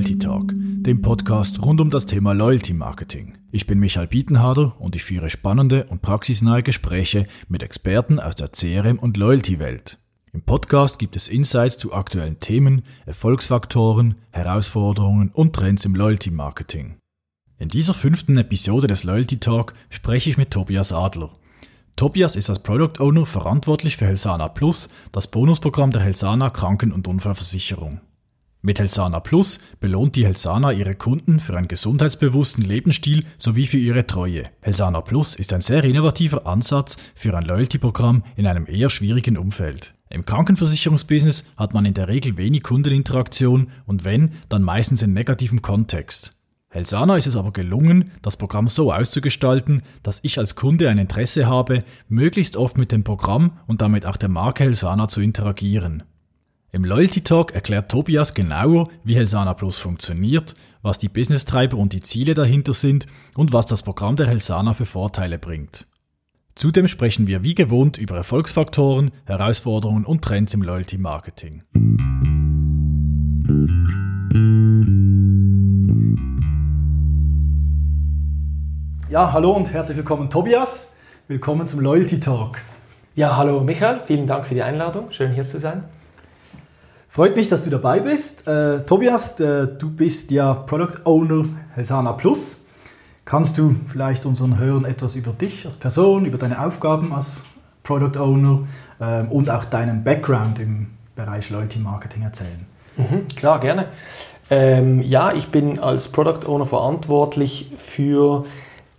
Loyalty Talk, dem Podcast rund um das Thema Loyalty Marketing. Ich bin Michael Bietenharder und ich führe spannende und praxisnahe Gespräche mit Experten aus der CRM- und Loyalty-Welt. Im Podcast gibt es Insights zu aktuellen Themen, Erfolgsfaktoren, Herausforderungen und Trends im Loyalty Marketing. In dieser fünften Episode des Loyalty Talk spreche ich mit Tobias Adler. Tobias ist als Product Owner verantwortlich für Helsana Plus, das Bonusprogramm der Helsana Kranken- und Unfallversicherung. Mit Helsana Plus belohnt die Helsana ihre Kunden für einen gesundheitsbewussten Lebensstil sowie für ihre Treue. Helsana Plus ist ein sehr innovativer Ansatz für ein Loyalty-Programm in einem eher schwierigen Umfeld. Im Krankenversicherungsbusiness hat man in der Regel wenig Kundeninteraktion und wenn, dann meistens in negativem Kontext. Helsana ist es aber gelungen, das Programm so auszugestalten, dass ich als Kunde ein Interesse habe, möglichst oft mit dem Programm und damit auch der Marke Helsana zu interagieren. Im Loyalty Talk erklärt Tobias genauer, wie Helsana Plus funktioniert, was die Business-Treiber und die Ziele dahinter sind und was das Programm der Helsana für Vorteile bringt. Zudem sprechen wir wie gewohnt über Erfolgsfaktoren, Herausforderungen und Trends im Loyalty Marketing. Ja, hallo und herzlich willkommen Tobias. Willkommen zum Loyalty Talk. Ja, hallo Michael, vielen Dank für die Einladung. Schön hier zu sein. Freut mich, dass du dabei bist. Äh, Tobias, äh, du bist ja Product Owner Helsana Plus. Kannst du vielleicht unseren Hörern etwas über dich als Person, über deine Aufgaben als Product Owner äh, und auch deinen Background im Bereich Loyalty Marketing erzählen? Mhm, klar, gerne. Ähm, ja, ich bin als Product Owner verantwortlich für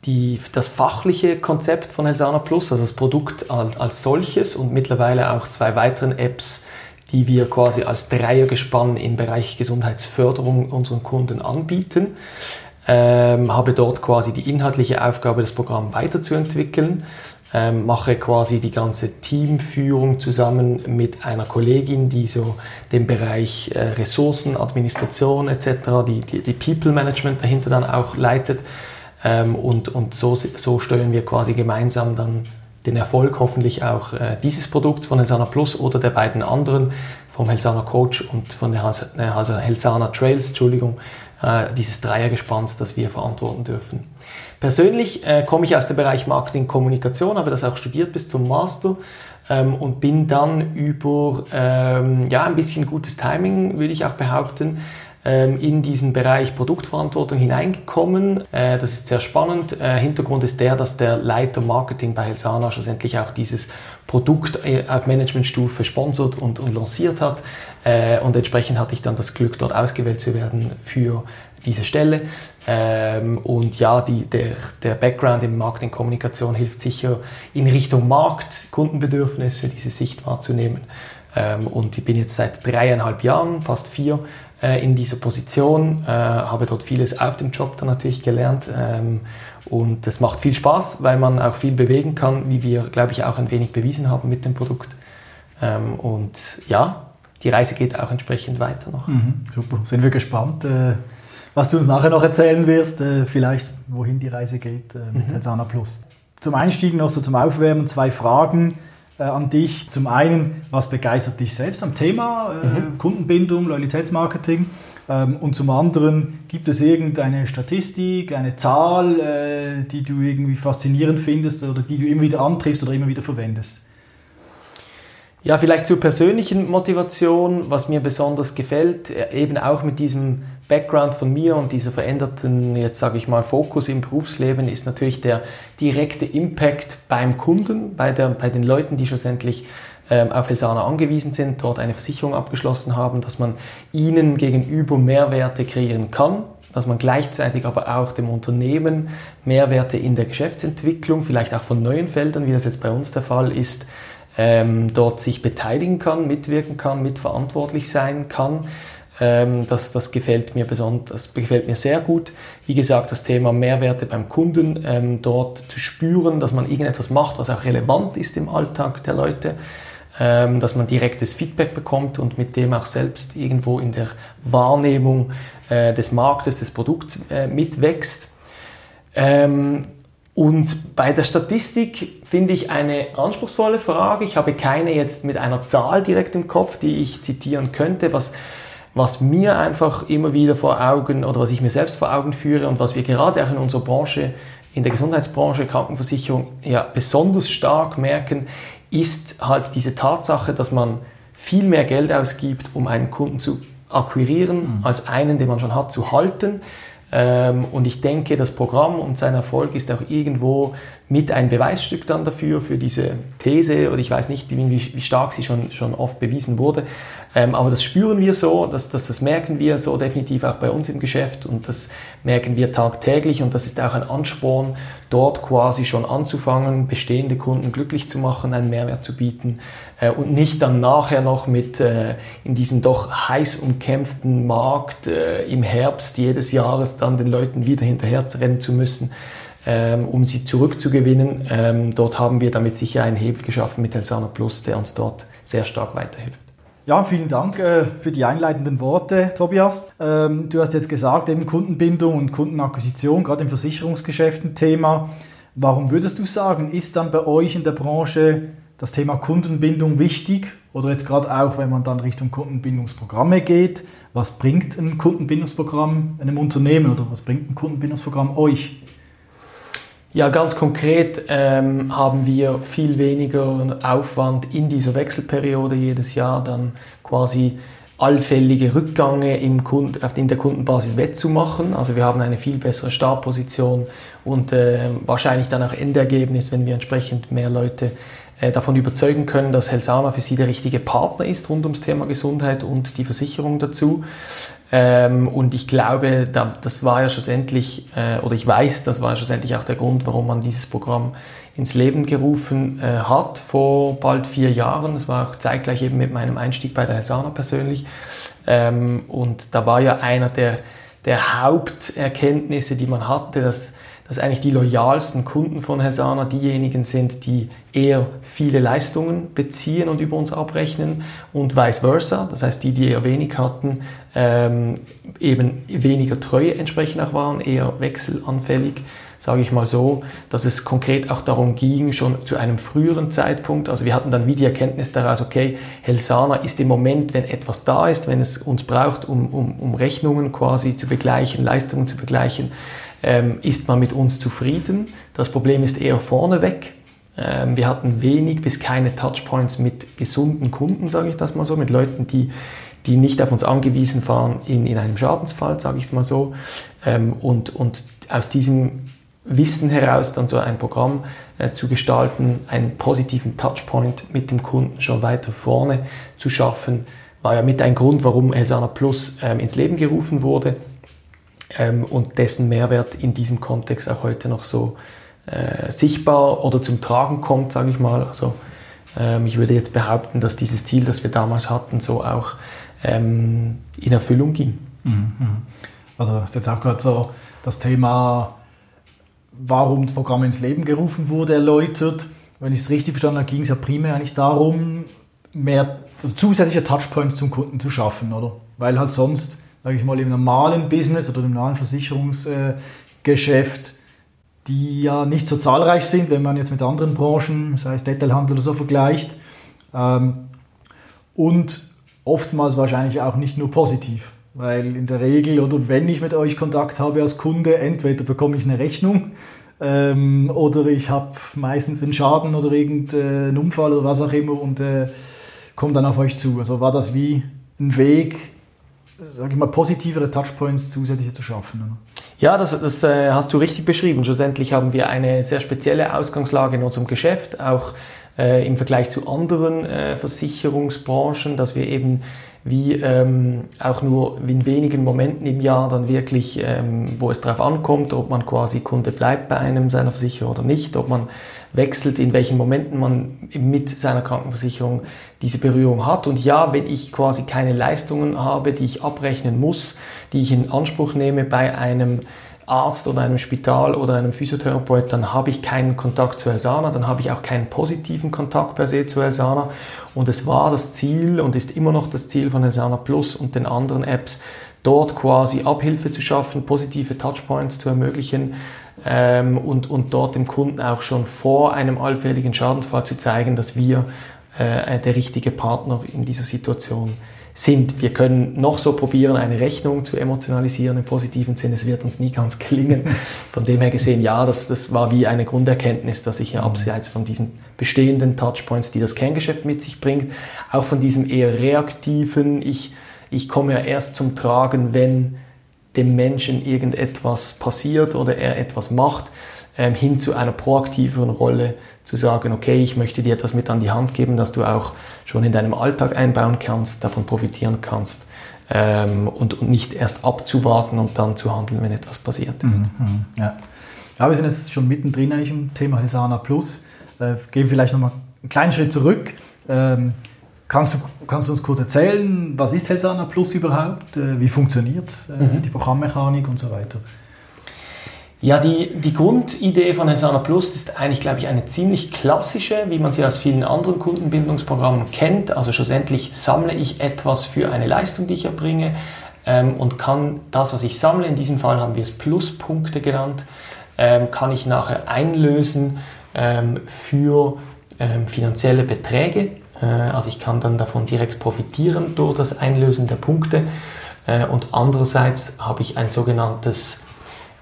die, das fachliche Konzept von Helsana Plus, also das Produkt als, als solches und mittlerweile auch zwei weiteren Apps, die wir quasi als Dreiergespann im Bereich Gesundheitsförderung unseren Kunden anbieten. Ähm, habe dort quasi die inhaltliche Aufgabe, das Programm weiterzuentwickeln. Ähm, mache quasi die ganze Teamführung zusammen mit einer Kollegin, die so den Bereich äh, Ressourcen, Administration etc., die, die, die, People Management dahinter dann auch leitet. Ähm, und und so, so steuern wir quasi gemeinsam dann den Erfolg hoffentlich auch äh, dieses Produkts von Helsana Plus oder der beiden anderen, vom Helsana Coach und von der also Helsana Trails, Entschuldigung, äh, dieses Dreiergespanns, das wir verantworten dürfen. Persönlich äh, komme ich aus dem Bereich Marketing Kommunikation, habe das auch studiert bis zum Master ähm, und bin dann über ähm, ja, ein bisschen gutes Timing, würde ich auch behaupten, in diesen Bereich Produktverantwortung hineingekommen. Äh, das ist sehr spannend. Äh, Hintergrund ist der, dass der Leiter Marketing bei Helsana schlussendlich auch dieses Produkt äh, auf Managementstufe sponsert und, und lanciert hat. Und entsprechend hatte ich dann das Glück, dort ausgewählt zu werden für diese Stelle. Ähm, und ja, die, der, der Background in Marketing-Kommunikation hilft sicher in Richtung Markt, Kundenbedürfnisse, diese Sicht wahrzunehmen. Ähm, und ich bin jetzt seit dreieinhalb Jahren, fast vier, äh, in dieser Position, äh, habe dort vieles auf dem Job dann natürlich gelernt ähm, und es macht viel Spaß, weil man auch viel bewegen kann, wie wir, glaube ich, auch ein wenig bewiesen haben mit dem Produkt. Ähm, und ja, die Reise geht auch entsprechend weiter noch. Mhm, super, sind wir gespannt, äh, was du uns nachher noch erzählen wirst, äh, vielleicht wohin die Reise geht äh, mit mhm. Helsana Plus. Zum Einstieg noch so zum Aufwärmen zwei Fragen äh, an dich. Zum einen, was begeistert dich selbst am Thema äh, mhm. Kundenbindung, Loyalitätsmarketing? Ähm, und zum anderen, gibt es irgendeine Statistik, eine Zahl, äh, die du irgendwie faszinierend findest oder die du immer wieder antriffst oder immer wieder verwendest? Ja, vielleicht zur persönlichen Motivation, was mir besonders gefällt, äh, eben auch mit diesem Background von mir und dieser veränderten, jetzt sage ich mal, Fokus im Berufsleben ist natürlich der direkte Impact beim Kunden, bei, der, bei den Leuten, die schlussendlich ähm, auf Helsana angewiesen sind, dort eine Versicherung abgeschlossen haben, dass man ihnen gegenüber Mehrwerte kreieren kann, dass man gleichzeitig aber auch dem Unternehmen Mehrwerte in der Geschäftsentwicklung, vielleicht auch von neuen Feldern, wie das jetzt bei uns der Fall ist, ähm, dort sich beteiligen kann, mitwirken kann, mitverantwortlich sein kann. Ähm, das, das, gefällt mir besonders, das gefällt mir sehr gut. Wie gesagt, das Thema Mehrwerte beim Kunden, ähm, dort zu spüren, dass man irgendetwas macht, was auch relevant ist im Alltag der Leute, ähm, dass man direktes Feedback bekommt und mit dem auch selbst irgendwo in der Wahrnehmung äh, des Marktes, des Produkts äh, mitwächst. Ähm, und bei der Statistik finde ich eine anspruchsvolle Frage. Ich habe keine jetzt mit einer Zahl direkt im Kopf, die ich zitieren könnte. Was was mir einfach immer wieder vor Augen oder was ich mir selbst vor Augen führe und was wir gerade auch in unserer Branche, in der Gesundheitsbranche, Krankenversicherung ja besonders stark merken, ist halt diese Tatsache, dass man viel mehr Geld ausgibt, um einen Kunden zu akquirieren, mhm. als einen, den man schon hat, zu halten. Ähm, und ich denke, das Programm und sein Erfolg ist auch irgendwo mit ein Beweisstück dann dafür, für diese These, oder ich weiß nicht, wie, wie stark sie schon, schon oft bewiesen wurde. Ähm, aber das spüren wir so, das, das, das merken wir so definitiv auch bei uns im Geschäft. Und das merken wir tagtäglich. Und das ist auch ein Ansporn, dort quasi schon anzufangen, bestehende Kunden glücklich zu machen, einen Mehrwert zu bieten. Äh, und nicht dann nachher noch mit äh, in diesem doch heiß umkämpften Markt äh, im Herbst jedes Jahres dann den Leuten wieder hinterher rennen zu müssen ähm, um sie zurückzugewinnen. Ähm, dort haben wir damit sicher einen Hebel geschaffen mit Helsana Plus, der uns dort sehr stark weiterhilft. Ja, vielen Dank äh, für die einleitenden Worte, Tobias. Ähm, du hast jetzt gesagt, eben Kundenbindung und Kundenakquisition, gerade im Versicherungsgeschäft ein Thema. Warum würdest du sagen, ist dann bei euch in der Branche das Thema Kundenbindung wichtig? Oder jetzt gerade auch, wenn man dann Richtung Kundenbindungsprogramme geht, was bringt ein Kundenbindungsprogramm einem Unternehmen oder was bringt ein Kundenbindungsprogramm euch? Ja, ganz konkret ähm, haben wir viel weniger Aufwand in dieser Wechselperiode jedes Jahr dann quasi allfällige Rückgänge im Kund, in der Kundenbasis wettzumachen. Also wir haben eine viel bessere Startposition und äh, wahrscheinlich dann auch Endergebnis, wenn wir entsprechend mehr Leute äh, davon überzeugen können, dass Helsana für sie der richtige Partner ist rund ums Thema Gesundheit und die Versicherung dazu. Ähm, und ich glaube, das war ja schlussendlich, äh, oder ich weiß, das war ja schlussendlich auch der Grund, warum man dieses Programm ins Leben gerufen äh, hat vor bald vier Jahren. Das war auch zeitgleich eben mit meinem Einstieg bei der Helsana persönlich. Ähm, und da war ja einer der, der Haupterkenntnisse, die man hatte, dass dass eigentlich die loyalsten Kunden von Helsana diejenigen sind, die eher viele Leistungen beziehen und über uns abrechnen und vice versa. Das heißt, die, die eher wenig hatten, ähm, eben weniger treu entsprechend auch waren, eher wechselanfällig, sage ich mal so, dass es konkret auch darum ging, schon zu einem früheren Zeitpunkt, also wir hatten dann wie die Erkenntnis daraus, okay, Helsana ist im Moment, wenn etwas da ist, wenn es uns braucht, um, um, um Rechnungen quasi zu begleichen, Leistungen zu begleichen, ähm, ist man mit uns zufrieden. Das Problem ist eher vorneweg. Ähm, wir hatten wenig bis keine Touchpoints mit gesunden Kunden, sage ich das mal so, mit Leuten, die, die nicht auf uns angewiesen waren in, in einem Schadensfall, sage ich es mal so. Ähm, und, und aus diesem Wissen heraus dann so ein Programm äh, zu gestalten, einen positiven Touchpoint mit dem Kunden schon weiter vorne zu schaffen, war ja mit ein Grund, warum Helsana Plus ähm, ins Leben gerufen wurde ähm, und dessen Mehrwert in diesem Kontext auch heute noch so äh, sichtbar oder zum Tragen kommt, sage ich mal. Also ähm, ich würde jetzt behaupten, dass dieses Ziel, das wir damals hatten, so auch ähm, in Erfüllung ging. Mhm. Also das ist jetzt auch gerade so das Thema, warum das Programm ins Leben gerufen wurde, erläutert. Wenn ich es richtig verstanden habe, ging es ja primär eigentlich darum, mehr also zusätzliche Touchpoints zum Kunden zu schaffen, oder? Weil halt sonst sage ich mal, im normalen Business oder im normalen Versicherungsgeschäft, die ja nicht so zahlreich sind, wenn man jetzt mit anderen Branchen, sei es Detailhandel oder so, vergleicht. Ähm, und oftmals wahrscheinlich auch nicht nur positiv. Weil in der Regel oder wenn ich mit euch Kontakt habe als Kunde, entweder bekomme ich eine Rechnung ähm, oder ich habe meistens einen Schaden oder irgendeinen Unfall oder was auch immer und äh, komme dann auf euch zu. Also war das wie ein Weg, sage ich mal, positivere Touchpoints zusätzlich zu schaffen. Ja, das, das äh, hast du richtig beschrieben. Schlussendlich haben wir eine sehr spezielle Ausgangslage in unserem Geschäft, auch äh, im Vergleich zu anderen äh, Versicherungsbranchen, dass wir eben wie ähm, auch nur in wenigen Momenten im Jahr dann wirklich, ähm, wo es darauf ankommt, ob man quasi Kunde bleibt bei einem seiner Versicherer oder nicht, ob man wechselt, in welchen Momenten man mit seiner Krankenversicherung diese Berührung hat. Und ja, wenn ich quasi keine Leistungen habe, die ich abrechnen muss, die ich in Anspruch nehme bei einem Arzt oder einem Spital oder einem Physiotherapeut, dann habe ich keinen Kontakt zu Elsana, dann habe ich auch keinen positiven Kontakt per se zu Elsana. Und es war das Ziel und ist immer noch das Ziel von Elsana Plus und den anderen Apps, dort quasi Abhilfe zu schaffen, positive Touchpoints zu ermöglichen ähm, und, und dort dem Kunden auch schon vor einem allfälligen Schadensfall zu zeigen, dass wir äh, der richtige Partner in dieser Situation sind. Wir können noch so probieren, eine Rechnung zu emotionalisieren im positiven Sinne. Es wird uns nie ganz gelingen. Von dem her gesehen, ja, das, das war wie eine Grunderkenntnis, dass ich ja abseits von diesen bestehenden Touchpoints, die das Kerngeschäft mit sich bringt, auch von diesem eher reaktiven, ich, ich komme ja erst zum Tragen, wenn dem Menschen irgendetwas passiert oder er etwas macht, ähm, hin zu einer proaktiveren Rolle, zu sagen, okay, ich möchte dir etwas mit an die Hand geben, dass du auch schon in deinem Alltag einbauen kannst, davon profitieren kannst ähm, und, und nicht erst abzuwarten und dann zu handeln, wenn etwas passiert ist. Mhm, mhm ja. ja, wir sind jetzt schon mittendrin eigentlich im Thema Helsana Plus. Äh, gehen vielleicht nochmal einen kleinen Schritt zurück. Ähm, Kannst du, kannst du uns kurz erzählen, was ist Helsana Plus überhaupt? Äh, wie funktioniert äh, mhm. die Programmmechanik und so weiter? Ja, die, die Grundidee von Helsana Plus ist eigentlich, glaube ich, eine ziemlich klassische, wie man sie aus vielen anderen Kundenbindungsprogrammen kennt. Also schlussendlich sammle ich etwas für eine Leistung, die ich erbringe ähm, und kann das, was ich sammle, in diesem Fall haben wir es Pluspunkte genannt, ähm, kann ich nachher einlösen ähm, für ähm, finanzielle Beträge also ich kann dann davon direkt profitieren durch das Einlösen der Punkte. Äh, und andererseits habe ich ein sogenanntes,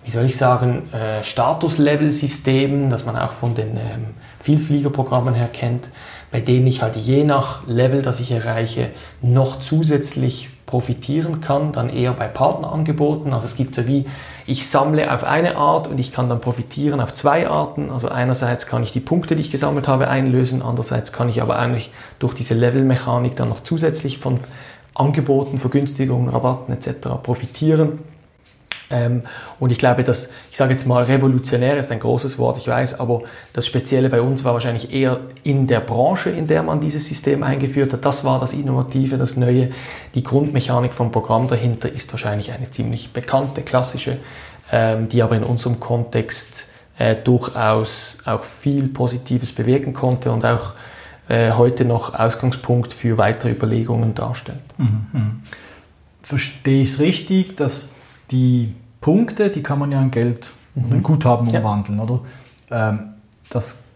wie soll ich sagen, äh, Status-Level-System, das man auch von den ähm, Vielfliegerprogrammen her kennt, bei denen ich halt je nach Level, das ich erreiche, noch zusätzlich profitieren kann, dann eher bei Partnerangeboten. Also es gibt so wie, ich sammle auf eine Art und ich kann dann profitieren auf zwei Arten. Also einerseits kann ich die Punkte, die ich gesammelt habe, einlösen, andererseits kann ich aber eigentlich durch diese Levelmechanik dann noch zusätzlich von Angeboten, Vergünstigungen, Rabatten etc. profitieren. Ähm, und ich glaube, dass, ich sage jetzt mal, revolutionär ist ein großes Wort, ich weiß, aber das Spezielle bei uns war wahrscheinlich eher in der Branche, in der man dieses System eingeführt hat. Das war das Innovative, das Neue. Die Grundmechanik vom Programm dahinter ist wahrscheinlich eine ziemlich bekannte, klassische, ähm, die aber in unserem Kontext äh, durchaus auch viel Positives bewirken konnte und auch äh, heute noch Ausgangspunkt für weitere Überlegungen darstellt. Mhm. mhm. Verstehe ich es richtig, dass die Punkte, die kann man ja in Geld mhm. in Guthaben ja. umwandeln, oder? Ähm, das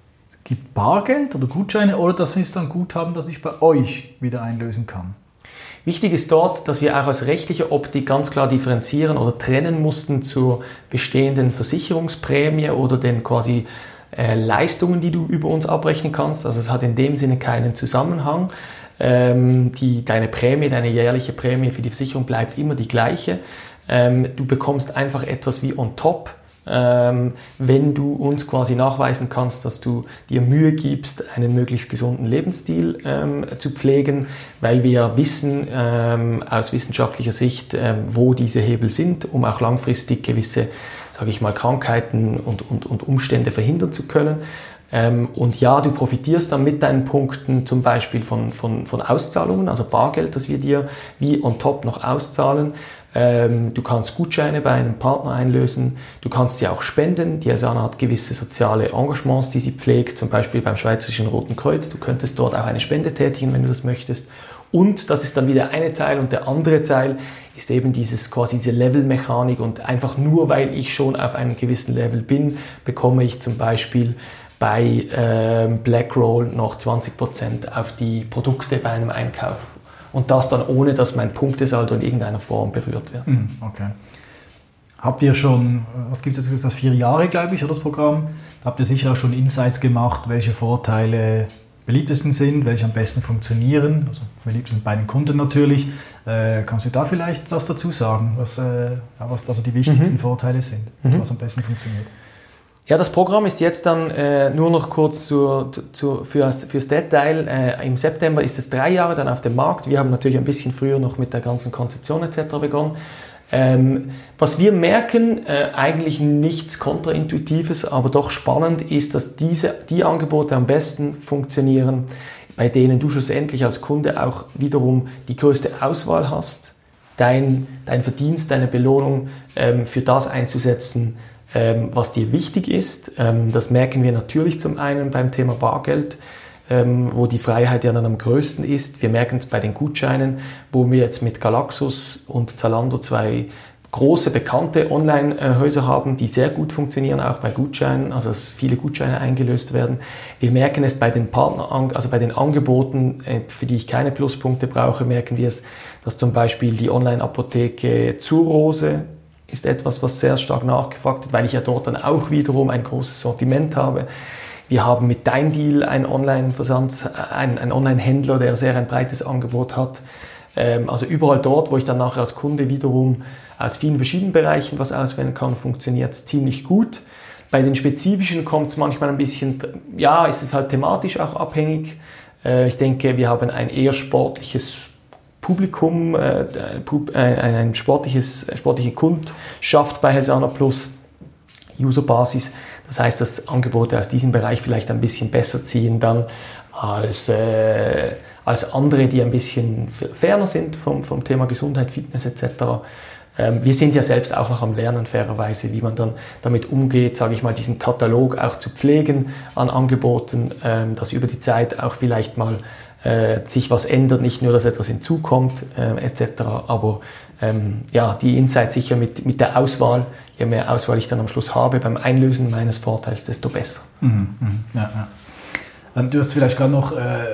gibt Bargeld oder Gutscheine oder das ist dann Guthaben, das ich bei euch wieder einlösen kann? Wichtig ist dort, dass wir auch aus rechtlicher Optik ganz klar differenzieren oder trennen mussten zur bestehenden Versicherungsprämie oder den quasi äh, Leistungen, die du über uns abrechnen kannst. Also es hat in dem Sinne keinen Zusammenhang. Ähm, die, deine Prämie, deine jährliche Prämie für die Versicherung bleibt immer die gleiche. Ähm, du bekommst einfach etwas wie on top, ähm, wenn du uns quasi nachweisen kannst, dass du dir Mühe gibst, einen möglichst gesunden Lebensstil ähm, zu pflegen, weil wir wissen ähm, aus wissenschaftlicher Sicht, ähm, wo diese Hebel sind, um auch langfristig gewisse, sage ich mal, Krankheiten und, und, und Umstände verhindern zu können. Ähm, und ja, du profitierst dann mit deinen Punkten zum Beispiel von, von, von Auszahlungen, also Bargeld, das wir dir wie on top noch auszahlen. Ähm, du kannst Gutscheine bei einem Partner einlösen. Du kannst sie auch spenden. Die Asana hat gewisse soziale Engagements, die sie pflegt, zum Beispiel beim Schweizerischen Roten Kreuz. Du könntest dort auch eine Spende tätigen, wenn du das möchtest. Und das ist dann wieder eine Teil und der andere Teil ist eben dieses quasi diese Levelmechanik und einfach nur weil ich schon auf einem gewissen Level bin, bekomme ich zum Beispiel bei äh, Blackroll noch 20% auf die Produkte bei einem Einkauf und das dann ohne, dass mein Punktesaldo in irgendeiner Form berührt wird. Mhm, okay. Habt ihr schon, was gibt es jetzt, das vier Jahre, glaube ich, oder das Programm? Da habt ihr sicher auch schon Insights gemacht, welche Vorteile beliebtesten sind, welche am besten funktionieren, also beliebtesten bei den Kunden natürlich. Äh, kannst du da vielleicht was dazu sagen, was, äh, was also die wichtigsten mhm. Vorteile sind, mhm. was am besten funktioniert? Ja, das Programm ist jetzt dann äh, nur noch kurz zu, zu, fürs, fürs Detail. Äh, Im September ist es drei Jahre dann auf dem Markt. Wir haben natürlich ein bisschen früher noch mit der ganzen Konzeption etc. begonnen. Ähm, was wir merken, äh, eigentlich nichts Kontraintuitives, aber doch spannend ist, dass diese, die Angebote am besten funktionieren, bei denen du schlussendlich als Kunde auch wiederum die größte Auswahl hast, dein, dein Verdienst, deine Belohnung ähm, für das einzusetzen, ähm, was dir wichtig ist. Ähm, das merken wir natürlich zum einen beim Thema Bargeld, ähm, wo die Freiheit ja dann am größten ist. Wir merken es bei den Gutscheinen, wo wir jetzt mit Galaxus und Zalando zwei große, bekannte Online-Häuser haben, die sehr gut funktionieren, auch bei Gutscheinen, also dass viele Gutscheine eingelöst werden. Wir merken es bei den Partner, also bei den Angeboten, äh, für die ich keine Pluspunkte brauche, merken wir es, dass zum Beispiel die Online-Apotheke Zurose ist etwas, was sehr stark nachgefragt wird, weil ich ja dort dann auch wiederum ein großes Sortiment habe. Wir haben mit Dein Deal einen Online-Versand, einen, Online-Händler, der sehr ein breites Angebot hat. Ähm, also überall dort, wo ich dann nachher als Kunde wiederum aus vielen verschiedenen Bereichen was auswählen kann, funktioniert es ziemlich gut. Bei den spezifischen kommt es manchmal ein bisschen, ja, ist es halt thematisch auch abhängig. Äh, ich denke, wir haben ein eher sportliches Publikum, äh, äh, ein sportliches, sportliche Kundschaft bei Helsana Plus, Userbasis. Das heißt, dass Angebote aus diesem Bereich vielleicht ein bisschen besser ziehen dann als, äh, als andere, die ein bisschen ferner sind vom, vom Thema Gesundheit, Fitness etc. Ähm, wir sind ja selbst auch noch am Lernen, fairerweise, wie man dann damit umgeht, sage ich mal, diesen Katalog auch zu pflegen an Angeboten, ähm, dass über die Zeit auch vielleicht mal äh, sich was ändert, nicht nur, dass etwas hinzukommt, äh, etc. Aber ähm, ja, die Insight sicher mit, mit der Auswahl, je mehr Auswahl ich dann am Schluss habe beim Einlösen meines Vorteils, desto besser. Mhm, mh, ja, ja. Ähm, du hast vielleicht gerade noch äh,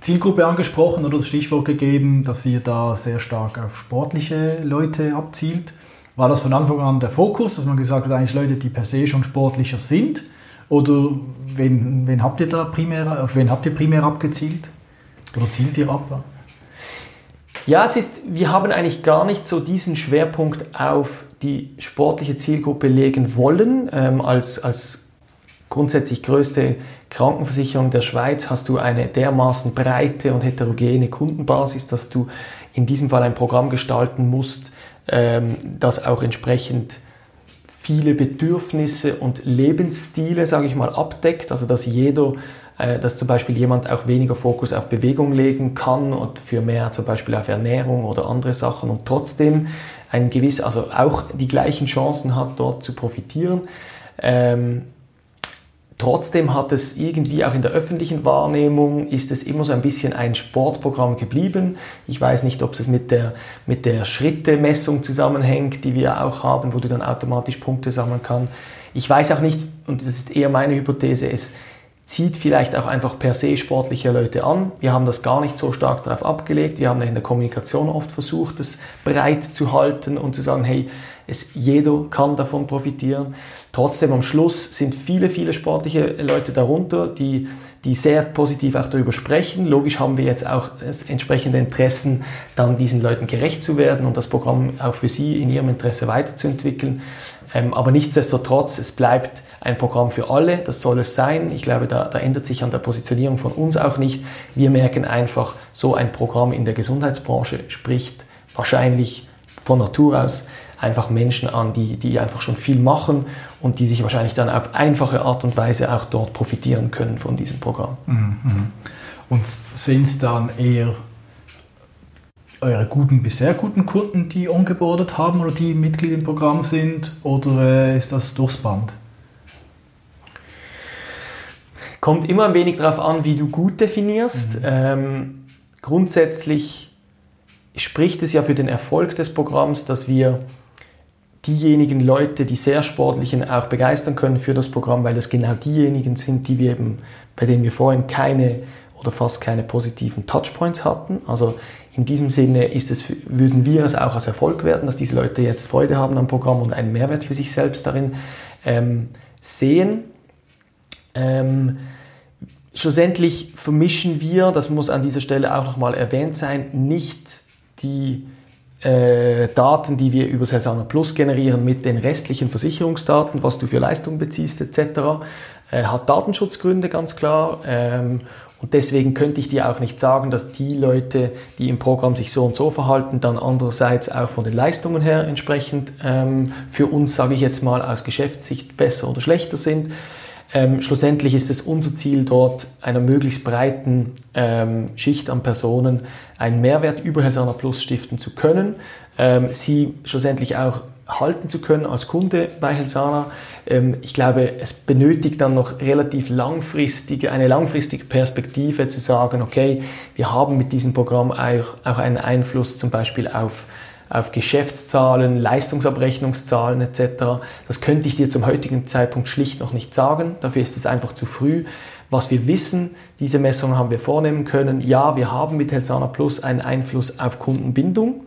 Zielgruppe angesprochen oder das Stichwort gegeben, dass ihr da sehr stark auf sportliche Leute abzielt. War das von Anfang an der Fokus, dass man gesagt hat, eigentlich Leute, die per se schon sportlicher sind? Oder wen, wen habt ihr da primär, auf wen habt ihr primär abgezielt? Oder zielt ihr ab? Ja, es ist, wir haben eigentlich gar nicht so diesen Schwerpunkt auf die sportliche Zielgruppe legen wollen. Ähm, als, als grundsätzlich größte Krankenversicherung der Schweiz hast du eine dermaßen breite und heterogene Kundenbasis, dass du in diesem Fall ein Programm gestalten musst, ähm, das auch entsprechend viele Bedürfnisse und Lebensstile, sage ich mal, abdeckt, also dass jeder dass zum Beispiel jemand auch weniger Fokus auf Bewegung legen kann und für mehr zum Beispiel auf Ernährung oder andere Sachen und trotzdem ein gewiss, also auch die gleichen Chancen hat, dort zu profitieren. Ähm, Trotzdem hat es irgendwie auch in der öffentlichen Wahrnehmung ist es immer so ein bisschen ein Sportprogramm geblieben. Ich weiß nicht, ob es mit der, mit der Schrittemessung zusammenhängt, die wir auch haben, wo du dann automatisch Punkte sammeln kannst. Ich weiß auch nicht, und das ist eher meine Hypothese, es zieht vielleicht auch einfach per se sportliche Leute an. Wir haben das gar nicht so stark darauf abgelegt. Wir haben in der Kommunikation oft versucht, es breit zu halten und zu sagen, hey, es, jeder kann davon profitieren. Trotzdem am Schluss sind viele, viele sportliche Leute darunter, die, die sehr positiv auch darüber sprechen. Logisch haben wir jetzt auch entsprechende Interessen, dann diesen Leuten gerecht zu werden und das Programm auch für sie in ihrem Interesse weiterzuentwickeln. Ähm, aber nichtsdestotrotz, es bleibt ein Programm für alle, das soll es sein. Ich glaube, da, da ändert sich an der Positionierung von uns auch nicht. Wir merken einfach, so ein Programm in der Gesundheitsbranche spricht wahrscheinlich von Natur aus einfach Menschen an, die, die einfach schon viel machen und die sich wahrscheinlich dann auf einfache Art und Weise auch dort profitieren können von diesem Programm. Mhm, mhm. Und sind es dann eher eure guten, bisher guten Kunden, die ongeboardet haben oder die Mitglied im Programm sind oder äh, ist das durchs Band? Kommt immer ein wenig darauf an, wie du gut definierst. Mhm. Ähm, grundsätzlich spricht es ja für den Erfolg des Programms, dass wir diejenigen Leute, die sehr sportlichen, auch begeistern können für das Programm, weil das genau diejenigen sind, die wir eben, bei denen wir vorhin keine oder fast keine positiven Touchpoints hatten. Also in diesem Sinne ist es, würden wir es auch als Erfolg werten, dass diese Leute jetzt Freude haben am Programm und einen Mehrwert für sich selbst darin ähm, sehen. Ähm, schlussendlich vermischen wir, das muss an dieser Stelle auch nochmal erwähnt sein, nicht die äh, Daten, die wir über Celsana Plus generieren, mit den restlichen Versicherungsdaten, was du für Leistungen beziehst etc. Äh, hat Datenschutzgründe ganz klar. Ähm, und deswegen könnte ich dir auch nicht sagen, dass die Leute, die im Programm sich so und so verhalten, dann andererseits auch von den Leistungen her entsprechend ähm, für uns, sage ich jetzt mal, aus Geschäftssicht besser oder schlechter sind. Ähm, schlussendlich ist es unser Ziel, dort einer möglichst breiten ähm, Schicht an Personen einen Mehrwert über Helsana Plus stiften zu können, ähm, sie schlussendlich auch halten zu können als Kunde bei Helsana. Ähm, ich glaube, es benötigt dann noch relativ langfristige, eine langfristige Perspektive zu sagen, okay, wir haben mit diesem Programm auch, auch einen Einfluss zum Beispiel auf auf Geschäftszahlen, Leistungsabrechnungszahlen etc. Das könnte ich dir zum heutigen Zeitpunkt schlicht noch nicht sagen. Dafür ist es einfach zu früh. Was wir wissen, diese Messungen haben wir vornehmen können. Ja, wir haben mit Helsana Plus einen Einfluss auf Kundenbindung.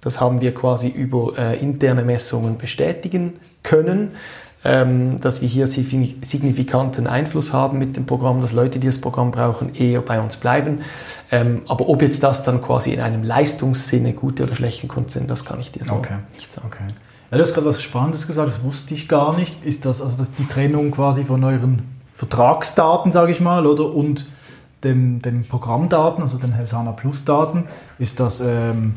Das haben wir quasi über äh, interne Messungen bestätigen können ähm, dass wir hier signifikanten Einfluss haben mit dem Programm, dass Leute, die das Programm brauchen, eher bei uns bleiben. Ähm, aber ob jetzt das dann quasi in einem Leistungssinne gute oder schlechte Kunden sind, das kann ich dir so okay. nicht sagen. Okay. Ja, du hast gerade was Spannendes gesagt, das wusste ich gar nicht. Ist das also das die Trennung quasi von euren Vertragsdaten, sage ich mal, oder und den, den Programmdaten, also den Helsana Plus Daten, ist das ähm,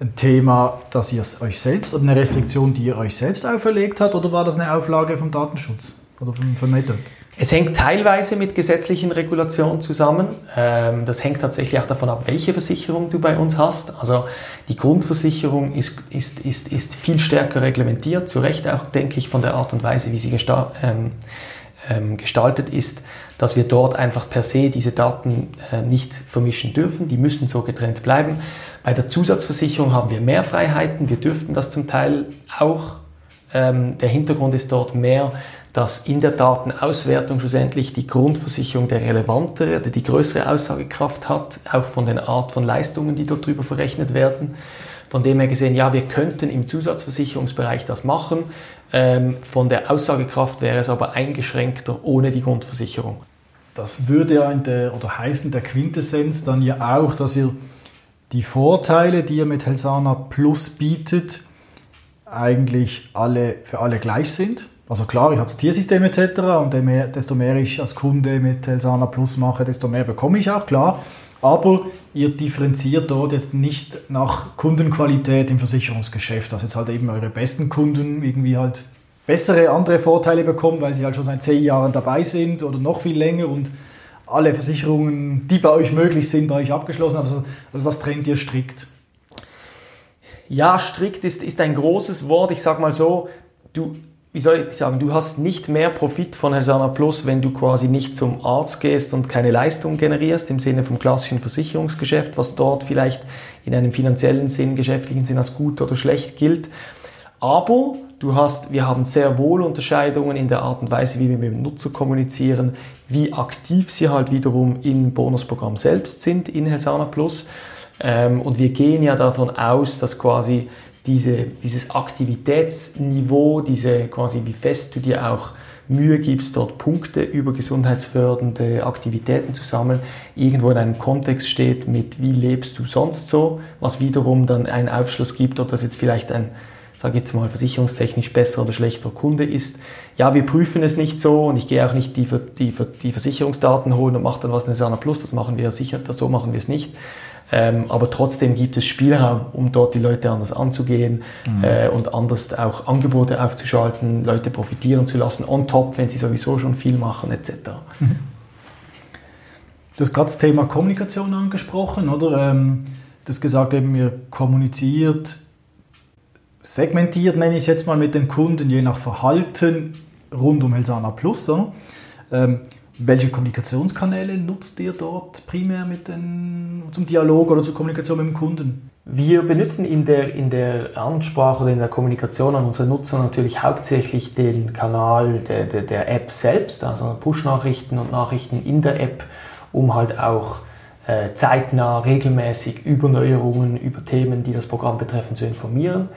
ein Thema, das ihr euch selbst oder eine Restriktion, die ihr euch selbst auferlegt habt, oder war das eine Auflage vom Datenschutz oder vom, vom NetApp? Es hängt teilweise mit gesetzlichen Regulationen zusammen. Ähm, das hängt tatsächlich auch davon ab, welche Versicherung du bei uns hast. Also die Grundversicherung ist, ist, ist, ist viel stärker reglementiert, zu Recht auch, denke ich, von der Art und Weise, wie sie ähm, ähm, gestaltet ist, dass wir dort einfach per se diese Daten äh, nicht vermischen dürfen. Die müssen so getrennt bleiben. Bei der Zusatzversicherung haben wir mehr Freiheiten. Wir dürften das zum Teil auch. Der Hintergrund ist dort mehr, dass in der Datenauswertung schlussendlich die Grundversicherung der relevantere, die größere Aussagekraft hat, auch von der Art von Leistungen, die dort drüber verrechnet werden. Von dem her gesehen, ja, wir könnten im Zusatzversicherungsbereich das machen. Ähm, von der Aussagekraft wäre es aber eingeschränkter ohne die Grundversicherung. Das würde ja in der, oder heißen der Quintessenz dann ja auch, dass ihr die Vorteile, die ihr mit Helsana Plus bietet, eigentlich alle, für alle gleich sind. Also klar, ich habe das Tiersystem etc. und desto mehr ich als Kunde mit Helsana Plus mache, desto mehr bekomme ich auch, klar. Aber ihr differenziert dort jetzt nicht nach Kundenqualität im Versicherungsgeschäft, dass jetzt halt eben eure besten Kunden irgendwie halt bessere andere Vorteile bekommen, weil sie halt schon seit zehn Jahren dabei sind oder noch viel länger und alle Versicherungen, die bei euch möglich sind, bei euch abgeschlossen. Also, also das trennt ihr strikt. Ja, strikt ist, ist ein großes Wort. Ich sage mal so, du, wie soll ich sagen, du hast nicht mehr Profit von Helsana Plus, wenn du quasi nicht zum Arzt gehst und keine Leistung generierst, im Sinne vom klassischen Versicherungsgeschäft, was dort vielleicht in einem finanziellen Sinn, geschäftlichen Sinn als gut oder schlecht gilt. Aber Du hast, wir haben sehr wohl Unterscheidungen in der Art und Weise, wie wir mit dem Nutzer kommunizieren, wie aktiv sie halt wiederum im Bonusprogramm selbst sind in Helsana Plus. Ähm, und wir gehen ja davon aus, dass quasi diese, dieses Aktivitätsniveau, diese quasi wie fest du dir auch Mühe gibst, dort Punkte über gesundheitsfördernde Aktivitäten zu sammeln, irgendwo in einem Kontext steht mit wie lebst du sonst so, was wiederum dann einen Aufschluss gibt, ob das jetzt vielleicht ein sage jetzt mal, versicherungstechnisch besser oder schlechter Kunde ist. Ja, wir prüfen es nicht so und ich gehe auch nicht die, die, die Versicherungsdaten holen und mache dann was in Sana Plus, das machen wir sicher, so machen wir es nicht. Ähm, aber trotzdem gibt es Spielraum, um dort die Leute anders anzugehen mhm. äh, und anders auch Angebote aufzuschalten, Leute profitieren zu lassen, on top, wenn sie sowieso schon viel machen, etc. Mhm. Du hast gerade das Thema Kommunikation angesprochen, oder? Ähm, du hast gesagt, eben, ihr kommuniziert segmentiert, nenne ich es jetzt mal mit den Kunden, je nach Verhalten rund um Helsana Plus. Ähm, welche Kommunikationskanäle nutzt ihr dort primär mit den, zum Dialog oder zur Kommunikation mit dem Kunden? Wir benutzen in der, in der Ansprache oder in der Kommunikation an unsere Nutzer natürlich hauptsächlich den Kanal der, der, der App selbst, also Push-Nachrichten und Nachrichten in der App, um halt auch äh, zeitnah, regelmäßig über Neuerungen, über Themen, die das Programm betreffen, zu informieren.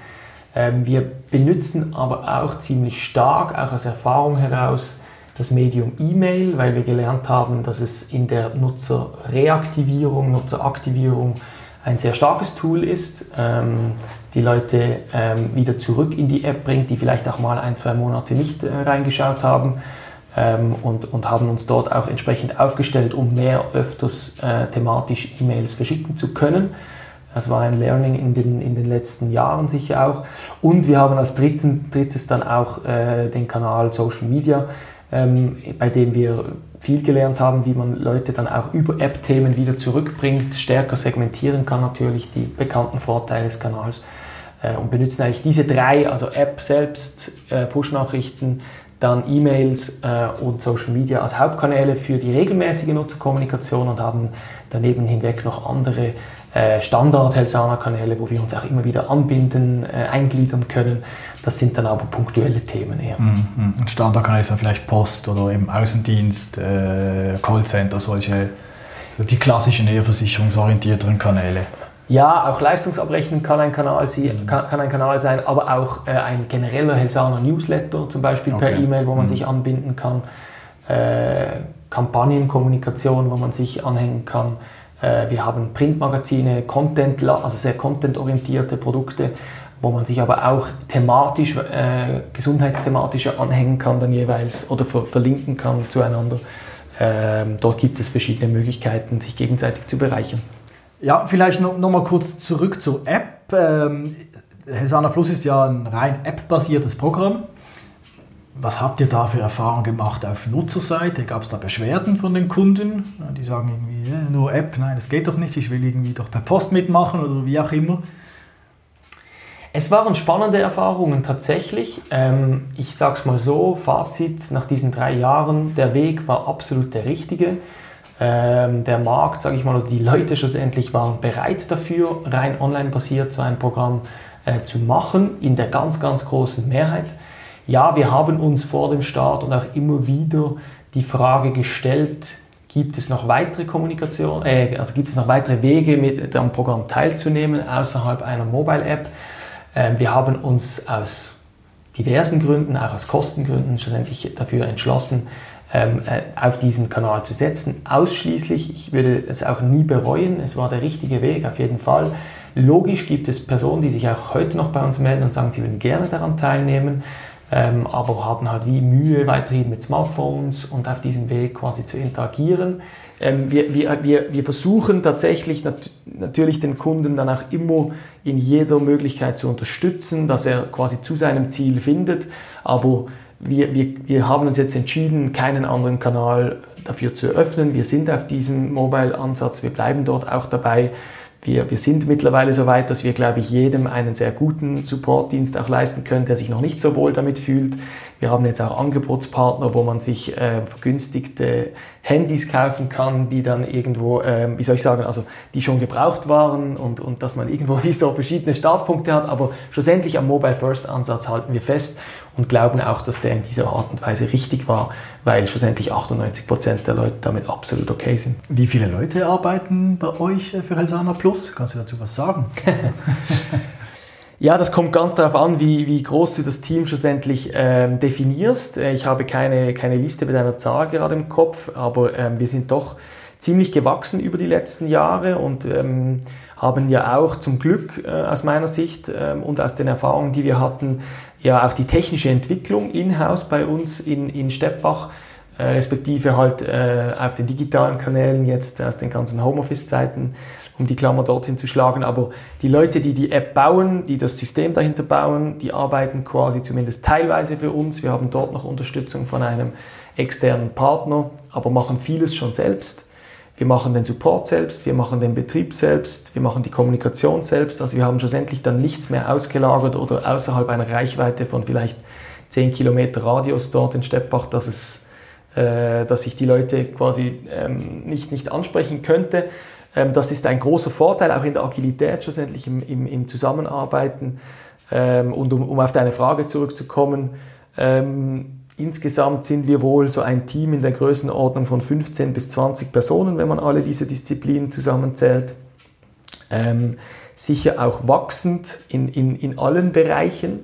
Ähm, wir benutzen aber auch ziemlich stark, auch aus Erfahrung heraus, das Medium E-Mail, weil wir gelernt haben, dass es in der Nutzerreaktivierung, Nutzeraktivierung ein sehr starkes Tool ist, ähm, die Leute ähm, wieder zurück in die App bringt, die vielleicht auch mal ein, zwei Monate nicht äh, reingeschaut haben ähm, und, und haben uns dort auch entsprechend aufgestellt, um mehr öfters äh, thematisch E-Mails verschicken zu können. Das war ein Learning in den, in den letzten Jahren sicher auch. Und wir haben als drittes, drittes dann auch äh, den Kanal Social Media, ähm, bei dem wir viel gelernt haben, wie man Leute dann auch über App-Themen wieder zurückbringt, stärker segmentieren kann natürlich die bekannten Vorteile des Kanals äh, und benutzen eigentlich diese drei, also App selbst, äh, Push-Nachrichten, dann E-Mails äh, und Social Media als Hauptkanäle für die regelmäßige Nutzerkommunikation und haben daneben hinweg noch andere Standard-Helsana-Kanäle, wo wir uns auch immer wieder anbinden, äh, eingliedern können. Das sind dann aber punktuelle Themen eher. Mhm. Und Standardkanäle dann vielleicht Post oder eben Außendienst, äh, Callcenter, solche, so die klassischen eher versicherungsorientierteren Kanäle. Ja, auch Leistungsabrechnung kann ein Kanal, mhm. kann, kann, ein Kanal sein, aber auch äh, ein genereller Helsana Newsletter, zum Beispiel okay. per E-Mail, wo man mhm. sich anbinden kann. Äh, Kampagnenkommunikation, wo man sich anhängen kann. Äh, wir haben Printmagazine, Content, also sehr contentorientierte Produkte, wo man sich aber auch thematisch, äh, gesundheitsthematischer anhängen kann dann jeweils oder ver verlinken kann zueinander. Ähm, dort gibt es verschiedene Möglichkeiten, sich gegenseitig zu bereichern. Ja, vielleicht noch, noch mal kurz zurück zur App. Ähm, Helsana Plus ist ja ein rein App-basiertes Programm. Was habt ihr da für Erfahrungen gemacht auf Nutzerseite? Gab es da Beschwerden von den Kunden? Die sagen irgendwie, nur App, nein, das geht doch nicht, ich will irgendwie doch per Post mitmachen oder wie auch immer. Es waren spannende Erfahrungen tatsächlich. Ähm, ich sage es mal so, Fazit nach diesen drei Jahren, der Weg war absolut der richtige. Ähm, der Markt, sage ich mal, oder die Leute schlussendlich waren bereit dafür, rein online basiert so ein Programm äh, zu machen, in der ganz, ganz großen Mehrheit. Ja, wir haben uns vor dem Start und auch immer wieder die Frage gestellt, gibt es noch weitere Kommunikation, äh, also gibt es noch weitere Wege, mit am Programm teilzunehmen außerhalb einer Mobile-App? Ähm, wir haben uns aus diversen Gründen, auch aus Kostengründen, schlussendlich dafür entschlossen, ähm, äh, auf diesen Kanal zu setzen. Ausschließlich, ich würde es auch nie bereuen, es war der richtige Weg auf jeden Fall. Logisch gibt es Personen, die sich auch heute noch bei uns melden und sagen, sie würden gerne daran teilnehmen ähm, aber haben halt wie Mühe weiterhin mit Smartphones und auf diesem Weg quasi zu interagieren. Ähm, wir, wir, wir, wir versuchen tatsächlich nat natürlich den Kunden dann auch immer in jeder Möglichkeit zu unterstützen, dass er quasi zu seinem Ziel findet, aber wir, wir, wir haben uns jetzt entschieden, keinen anderen Kanal dafür zu eröffnen. Wir sind auf diesem Mobile-Ansatz, wir bleiben dort auch dabei. Wir, wir sind mittlerweile so weit, dass wir, glaube ich, jedem einen sehr guten Supportdienst auch leisten können, der sich noch nicht so wohl damit fühlt. Wir haben jetzt auch Angebotspartner, wo man sich äh, vergünstigte Handys kaufen kann, die dann irgendwo, äh, wie soll ich sagen, also die schon gebraucht waren und, und dass man irgendwo wie so verschiedene Startpunkte hat. Aber schlussendlich am Mobile First Ansatz halten wir fest und glauben auch, dass der in dieser Art und Weise richtig war, weil schlussendlich 98 Prozent der Leute damit absolut okay sind. Wie viele Leute arbeiten bei euch für Helsana Plus? Kannst du dazu was sagen? Ja, das kommt ganz darauf an, wie, wie groß du das Team schlussendlich ähm, definierst. Äh, ich habe keine, keine Liste mit einer Zahl gerade im Kopf, aber ähm, wir sind doch ziemlich gewachsen über die letzten Jahre und ähm, haben ja auch zum Glück äh, aus meiner Sicht ähm, und aus den Erfahrungen, die wir hatten, ja auch die technische Entwicklung in-house bei uns in, in Steppach, äh, respektive halt äh, auf den digitalen Kanälen jetzt aus den ganzen Homeoffice-Zeiten um die Klammer dorthin zu schlagen. Aber die Leute, die die App bauen, die das System dahinter bauen, die arbeiten quasi zumindest teilweise für uns. Wir haben dort noch Unterstützung von einem externen Partner, aber machen vieles schon selbst. Wir machen den Support selbst, wir machen den Betrieb selbst, wir machen die Kommunikation selbst. Also wir haben schlussendlich dann nichts mehr ausgelagert oder außerhalb einer Reichweite von vielleicht 10 Kilometer Radius dort in Steppach, dass, es, äh, dass ich die Leute quasi ähm, nicht, nicht ansprechen könnte. Ähm, das ist ein großer Vorteil, auch in der Agilität schlussendlich im, im, im Zusammenarbeiten. Ähm, und um, um, auf deine Frage zurückzukommen, ähm, insgesamt sind wir wohl so ein Team in der Größenordnung von 15 bis 20 Personen, wenn man alle diese Disziplinen zusammenzählt. Ähm, sicher auch wachsend in, in, in allen Bereichen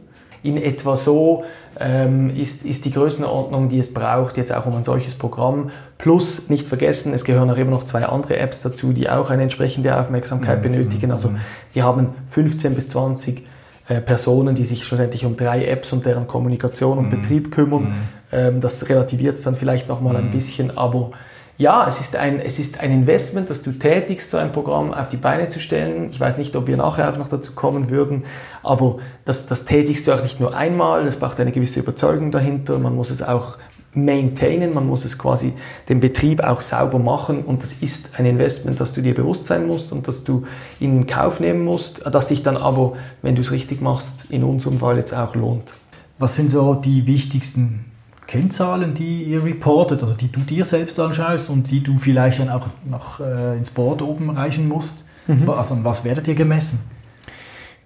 in etwa so ähm, ist, ist die Größenordnung, die es braucht, jetzt auch um ein solches Programm. Plus, nicht vergessen, es gehören auch immer noch zwei andere Apps dazu, die auch eine entsprechende Aufmerksamkeit mhm. benötigen. Also mhm. wir haben 15 bis 20 äh, Personen, die sich schlussendlich um drei Apps und deren Kommunikation und mhm. Betrieb kümmern. Mhm. Ähm, das relativiert es dann vielleicht nochmal ein mhm. bisschen, aber ja, es ist, ein, es ist ein Investment, das du tätigst, so ein Programm auf die Beine zu stellen. Ich weiß nicht, ob wir nachher auch noch dazu kommen würden, aber das, das tätigst du auch nicht nur einmal, es braucht eine gewisse Überzeugung dahinter, man muss es auch maintainen, man muss es quasi den Betrieb auch sauber machen und das ist ein Investment, das du dir bewusst sein musst und das du in Kauf nehmen musst, das sich dann aber, wenn du es richtig machst, in unserem Fall jetzt auch lohnt. Was sind so die wichtigsten Kennzahlen, die ihr reportet, also die du dir selbst anschaust und die du vielleicht dann auch noch äh, ins Board oben reichen musst? Mhm. Also was werdet ihr gemessen?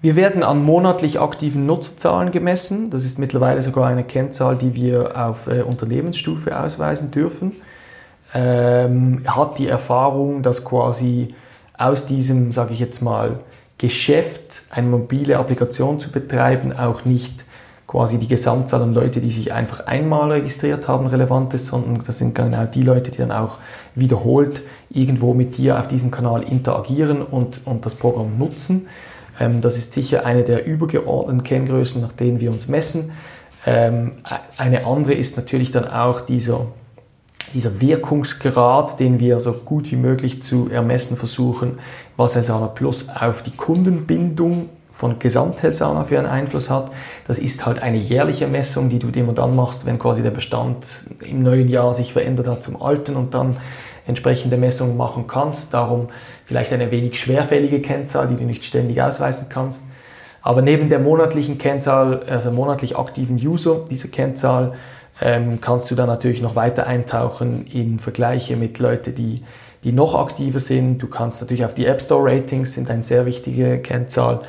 Wir werden an monatlich aktiven Nutzerzahlen gemessen. Das ist mittlerweile sogar eine Kennzahl, die wir auf äh, Unternehmensstufe ausweisen dürfen. Ähm, hat die Erfahrung, dass quasi aus diesem, sage ich jetzt mal, Geschäft, eine mobile Applikation zu betreiben, auch nicht quasi die Gesamtzahl an Leute, die sich einfach einmal registriert haben, relevant ist, sondern das sind genau die Leute, die dann auch wiederholt irgendwo mit dir auf diesem Kanal interagieren und, und das Programm nutzen. Ähm, das ist sicher eine der übergeordneten Kenngrößen, nach denen wir uns messen. Ähm, eine andere ist natürlich dann auch dieser, dieser Wirkungsgrad, den wir so gut wie möglich zu ermessen versuchen, was Helsana Plus auf die Kundenbindung von Gesamthelsana für einen Einfluss hat. Das ist halt eine jährliche Messung, die du immer dann machst, wenn quasi der Bestand im neuen Jahr sich verändert hat zum alten und dann entsprechende Messungen machen kannst. Darum vielleicht eine wenig schwerfällige Kennzahl, die du nicht ständig ausweisen kannst. Aber neben der monatlichen Kennzahl, also monatlich aktiven User, dieser Kennzahl, ähm, kannst du dann natürlich noch weiter eintauchen in Vergleiche mit Leuten, die, die noch aktiver sind. Du kannst natürlich auf die App Store Ratings, sind eine sehr wichtige Kennzahl,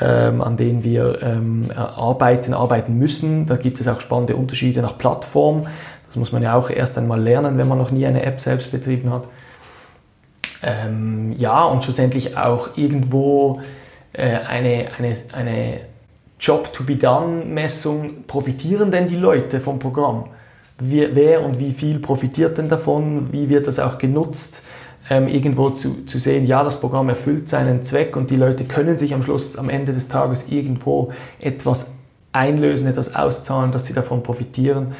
ähm, an denen wir ähm, arbeiten, arbeiten müssen. Da gibt es auch spannende Unterschiede nach Plattform. Das muss man ja auch erst einmal lernen, wenn man noch nie eine App selbst betrieben hat. Ähm, ja, und schlussendlich auch irgendwo äh, eine, eine, eine Job-to-be-done-Messung. Profitieren denn die Leute vom Programm? Wie, wer und wie viel profitiert denn davon? Wie wird das auch genutzt? Ähm, irgendwo zu, zu sehen, ja, das Programm erfüllt seinen Zweck und die Leute können sich am Schluss, am Ende des Tages irgendwo etwas einlösen, etwas auszahlen, dass sie davon profitieren.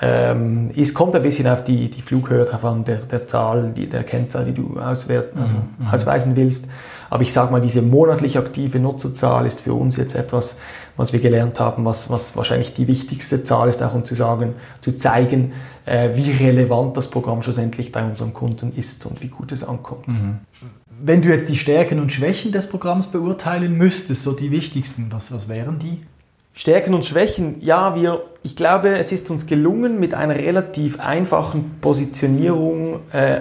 Ähm, es kommt ein bisschen auf die, die Flughöhe drauf an, der, der Zahl, die, der Kennzahl, die du auswerten, also mhm. mhm. ausweisen willst. Aber ich sage mal, diese monatlich aktive Nutzerzahl ist für uns jetzt etwas, was wir gelernt haben, was, was wahrscheinlich die wichtigste Zahl ist, auch um zu sagen, zu zeigen, äh, wie relevant das Programm schlussendlich bei unseren Kunden ist und wie gut es ankommt. Mhm. Wenn du jetzt die Stärken und Schwächen des Programms beurteilen müsstest, so die wichtigsten, was, was wären die? Stärken und Schwächen, ja, wir, ich glaube, es ist uns gelungen, mit einer relativ einfachen Positionierung äh,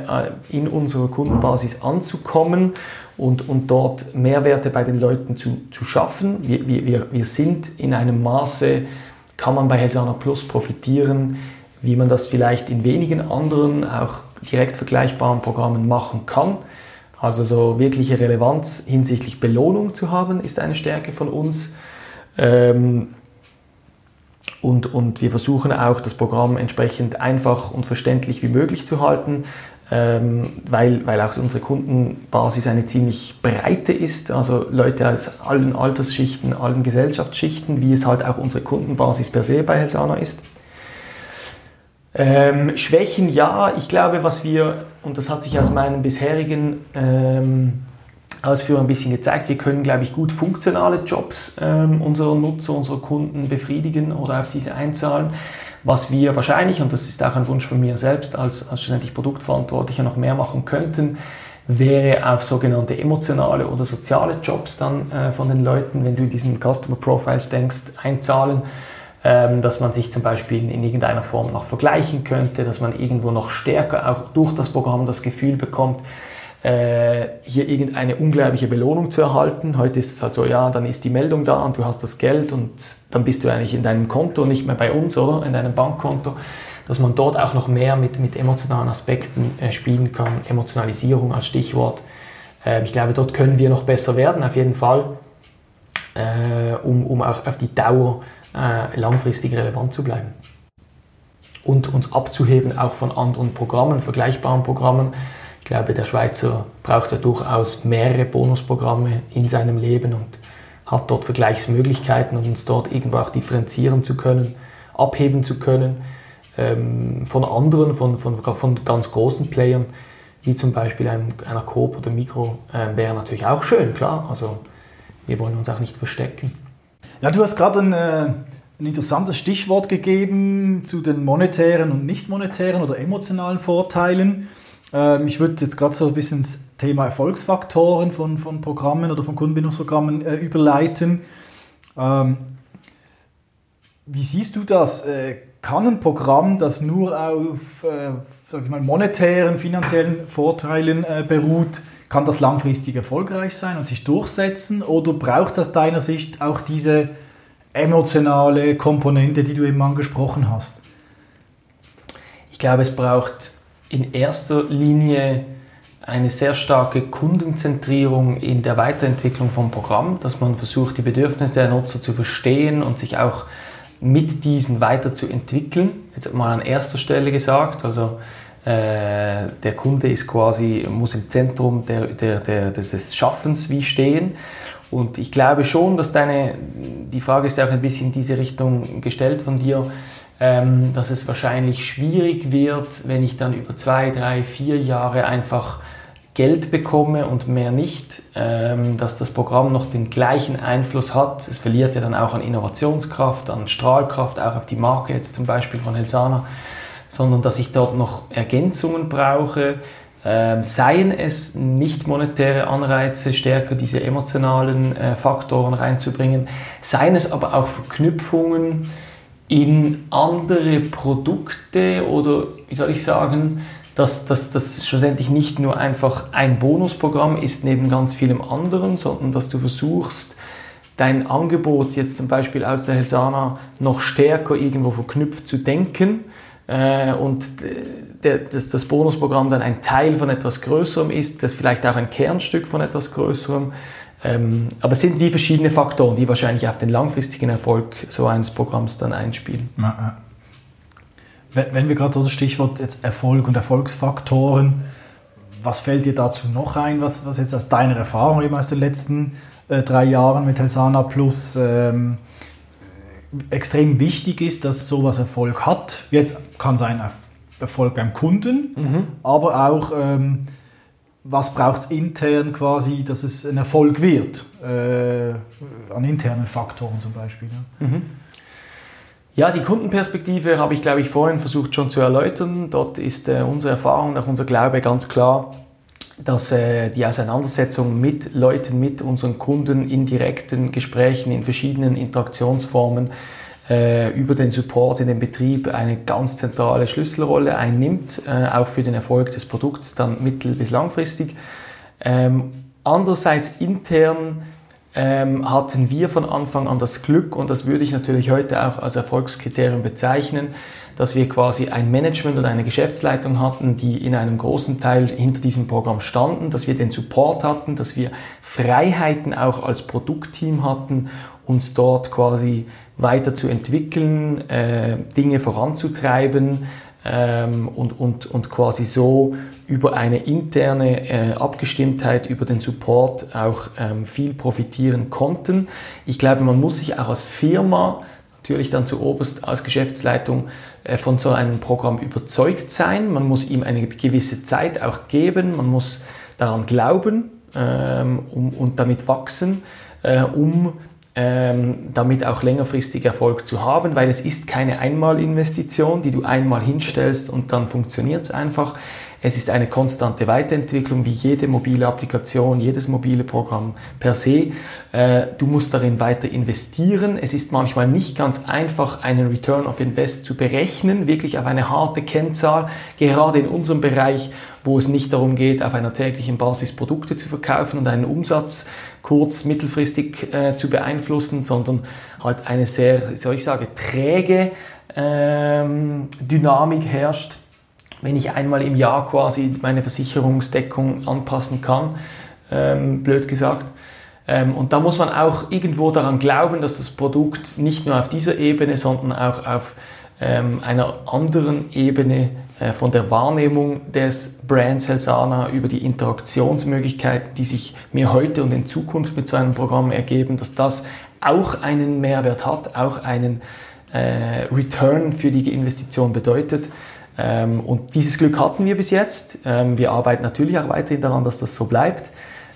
in unserer Kundenbasis anzukommen und, und dort Mehrwerte bei den Leuten zu, zu schaffen. Wir, wir, wir sind in einem Maße, kann man bei Helsana Plus profitieren, wie man das vielleicht in wenigen anderen, auch direkt vergleichbaren Programmen machen kann. Also so wirkliche Relevanz hinsichtlich Belohnung zu haben, ist eine Stärke von uns. Ähm, und, und wir versuchen auch, das Programm entsprechend einfach und verständlich wie möglich zu halten, ähm, weil, weil auch unsere Kundenbasis eine ziemlich breite ist, also Leute aus allen Altersschichten, allen Gesellschaftsschichten, wie es halt auch unsere Kundenbasis per se bei Helsana ist. Ähm, Schwächen, ja, ich glaube, was wir, und das hat sich aus meinen bisherigen ähm, Ausführungen ein bisschen gezeigt. Wir können, glaube ich, gut funktionale Jobs ähm, unserer Nutzer, unserer Kunden befriedigen oder auf diese einzahlen. Was wir wahrscheinlich, und das ist auch ein Wunsch von mir selbst als, als schlussendlich Produktverantwortlicher, noch mehr machen könnten, wäre auf sogenannte emotionale oder soziale Jobs dann äh, von den Leuten, wenn du in diesen Customer Profiles denkst, einzahlen, ähm, dass man sich zum Beispiel in irgendeiner Form noch vergleichen könnte, dass man irgendwo noch stärker auch durch das Programm das Gefühl bekommt, äh, hier irgendeine unglaubliche Belohnung zu erhalten. Heute ist es halt so, ja, dann ist die Meldung da und du hast das Geld und dann bist du eigentlich in deinem Konto, nicht mehr bei uns, oder? In deinem Bankkonto. Dass man dort auch noch mehr mit, mit emotionalen Aspekten äh, spielen kann. Emotionalisierung als Stichwort. Äh, ich glaube, dort können wir noch besser werden, auf jeden Fall, äh, um, um auch auf die Dauer äh, langfristig relevant zu bleiben. Und uns abzuheben auch von anderen Programmen, vergleichbaren Programmen ich glaube, der Schweizer braucht ja durchaus mehrere Bonusprogramme in seinem Leben und hat dort Vergleichsmöglichkeiten und uns dort irgendwo auch differenzieren zu können, abheben zu können ähm, von anderen, von, von, von ganz großen Playern, wie zum Beispiel einem, einer Coop oder Mikro, äh, wäre natürlich auch schön, klar. Also wir wollen uns auch nicht verstecken. Ja, du hast gerade ein, äh, ein interessantes Stichwort gegeben zu den monetären und nicht monetären oder emotionalen Vorteilen. Ähm, ich würde jetzt gerade so ein bisschen ins Thema Erfolgsfaktoren von, von Programmen oder von Kundenbindungsprogrammen äh, überleiten. Ähm, wie siehst du das? Äh, kann ein Programm, das nur auf äh, sag ich mal, monetären, finanziellen Vorteilen äh, beruht, kann das langfristig erfolgreich sein und sich durchsetzen oder braucht es aus deiner Sicht auch diese emotionale Komponente, die du eben angesprochen hast? Ich glaube, es braucht in erster Linie eine sehr starke Kundenzentrierung in der Weiterentwicklung vom Programm, dass man versucht, die Bedürfnisse der Nutzer zu verstehen und sich auch mit diesen weiterzuentwickeln. Jetzt mal an erster Stelle gesagt, also äh, der Kunde ist quasi, muss im Zentrum der, der, der, des Schaffens wie stehen. Und ich glaube schon, dass deine, die Frage ist ja auch ein bisschen in diese Richtung gestellt von dir, ähm, dass es wahrscheinlich schwierig wird, wenn ich dann über zwei, drei, vier Jahre einfach Geld bekomme und mehr nicht, ähm, dass das Programm noch den gleichen Einfluss hat. Es verliert ja dann auch an Innovationskraft, an Strahlkraft, auch auf die Marke jetzt zum Beispiel von Helsana sondern dass ich dort noch Ergänzungen brauche, ähm, seien es nicht monetäre Anreize, stärker diese emotionalen äh, Faktoren reinzubringen, seien es aber auch Verknüpfungen in andere Produkte oder wie soll ich sagen, dass das schlussendlich nicht nur einfach ein Bonusprogramm ist neben ganz vielem anderen, sondern dass du versuchst, dein Angebot jetzt zum Beispiel aus der Helsana noch stärker irgendwo verknüpft zu denken äh, und der, dass das Bonusprogramm dann ein Teil von etwas Größerem ist, das vielleicht auch ein Kernstück von etwas Größerem. Ähm, aber es sind die verschiedenen Faktoren, die wahrscheinlich auf den langfristigen Erfolg so eines Programms dann einspielen. Wenn wir gerade so das Stichwort jetzt Erfolg und Erfolgsfaktoren, was fällt dir dazu noch ein, was, was jetzt aus deiner Erfahrung eben aus den letzten äh, drei Jahren mit Helsana Plus ähm, extrem wichtig ist, dass sowas Erfolg hat. Jetzt kann sein Erfolg beim Kunden, mhm. aber auch ähm, was braucht es intern quasi, dass es ein Erfolg wird, äh, an internen Faktoren zum Beispiel. Ja. Mhm. Ja, die Kundenperspektive habe ich, glaube ich, vorhin versucht schon zu erläutern. Dort ist äh, unsere Erfahrung nach unser Glaube ganz klar, dass äh, die Auseinandersetzung mit Leuten, mit unseren Kunden in direkten Gesprächen, in verschiedenen Interaktionsformen äh, über den Support in den Betrieb eine ganz zentrale Schlüsselrolle einnimmt, äh, auch für den Erfolg des Produkts dann mittel- bis langfristig. Ähm, andererseits intern ähm, hatten wir von Anfang an das Glück, und das würde ich natürlich heute auch als Erfolgskriterium bezeichnen, dass wir quasi ein Management und eine Geschäftsleitung hatten, die in einem großen Teil hinter diesem Programm standen, dass wir den Support hatten, dass wir Freiheiten auch als Produktteam hatten, uns dort quasi weiterzuentwickeln, äh, Dinge voranzutreiben ähm, und, und, und quasi so über eine interne äh, Abgestimmtheit, über den Support auch ähm, viel profitieren konnten. Ich glaube, man muss sich auch als Firma natürlich dann zu oberst als Geschäftsleitung äh, von so einem Programm überzeugt sein. Man muss ihm eine gewisse Zeit auch geben, man muss daran glauben ähm, um, und damit wachsen, äh, um ähm, damit auch längerfristig Erfolg zu haben, weil es ist keine Einmalinvestition, die du einmal hinstellst und dann funktioniert es einfach. Es ist eine konstante Weiterentwicklung wie jede mobile Applikation, jedes mobile Programm per se. Äh, du musst darin weiter investieren. Es ist manchmal nicht ganz einfach, einen Return of Invest zu berechnen, wirklich auf eine harte Kennzahl, gerade in unserem Bereich, wo es nicht darum geht, auf einer täglichen Basis Produkte zu verkaufen und einen Umsatz kurz-, mittelfristig äh, zu beeinflussen, sondern halt eine sehr, soll ich sagen, träge ähm, Dynamik herrscht wenn ich einmal im Jahr quasi meine Versicherungsdeckung anpassen kann, ähm, blöd gesagt. Ähm, und da muss man auch irgendwo daran glauben, dass das Produkt nicht nur auf dieser Ebene, sondern auch auf ähm, einer anderen Ebene von der Wahrnehmung des Brands Helsana über die Interaktionsmöglichkeiten, die sich mir heute und in Zukunft mit so einem Programm ergeben, dass das auch einen Mehrwert hat, auch einen äh, Return für die Investition bedeutet. Ähm, und dieses Glück hatten wir bis jetzt. Ähm, wir arbeiten natürlich auch weiterhin daran, dass das so bleibt.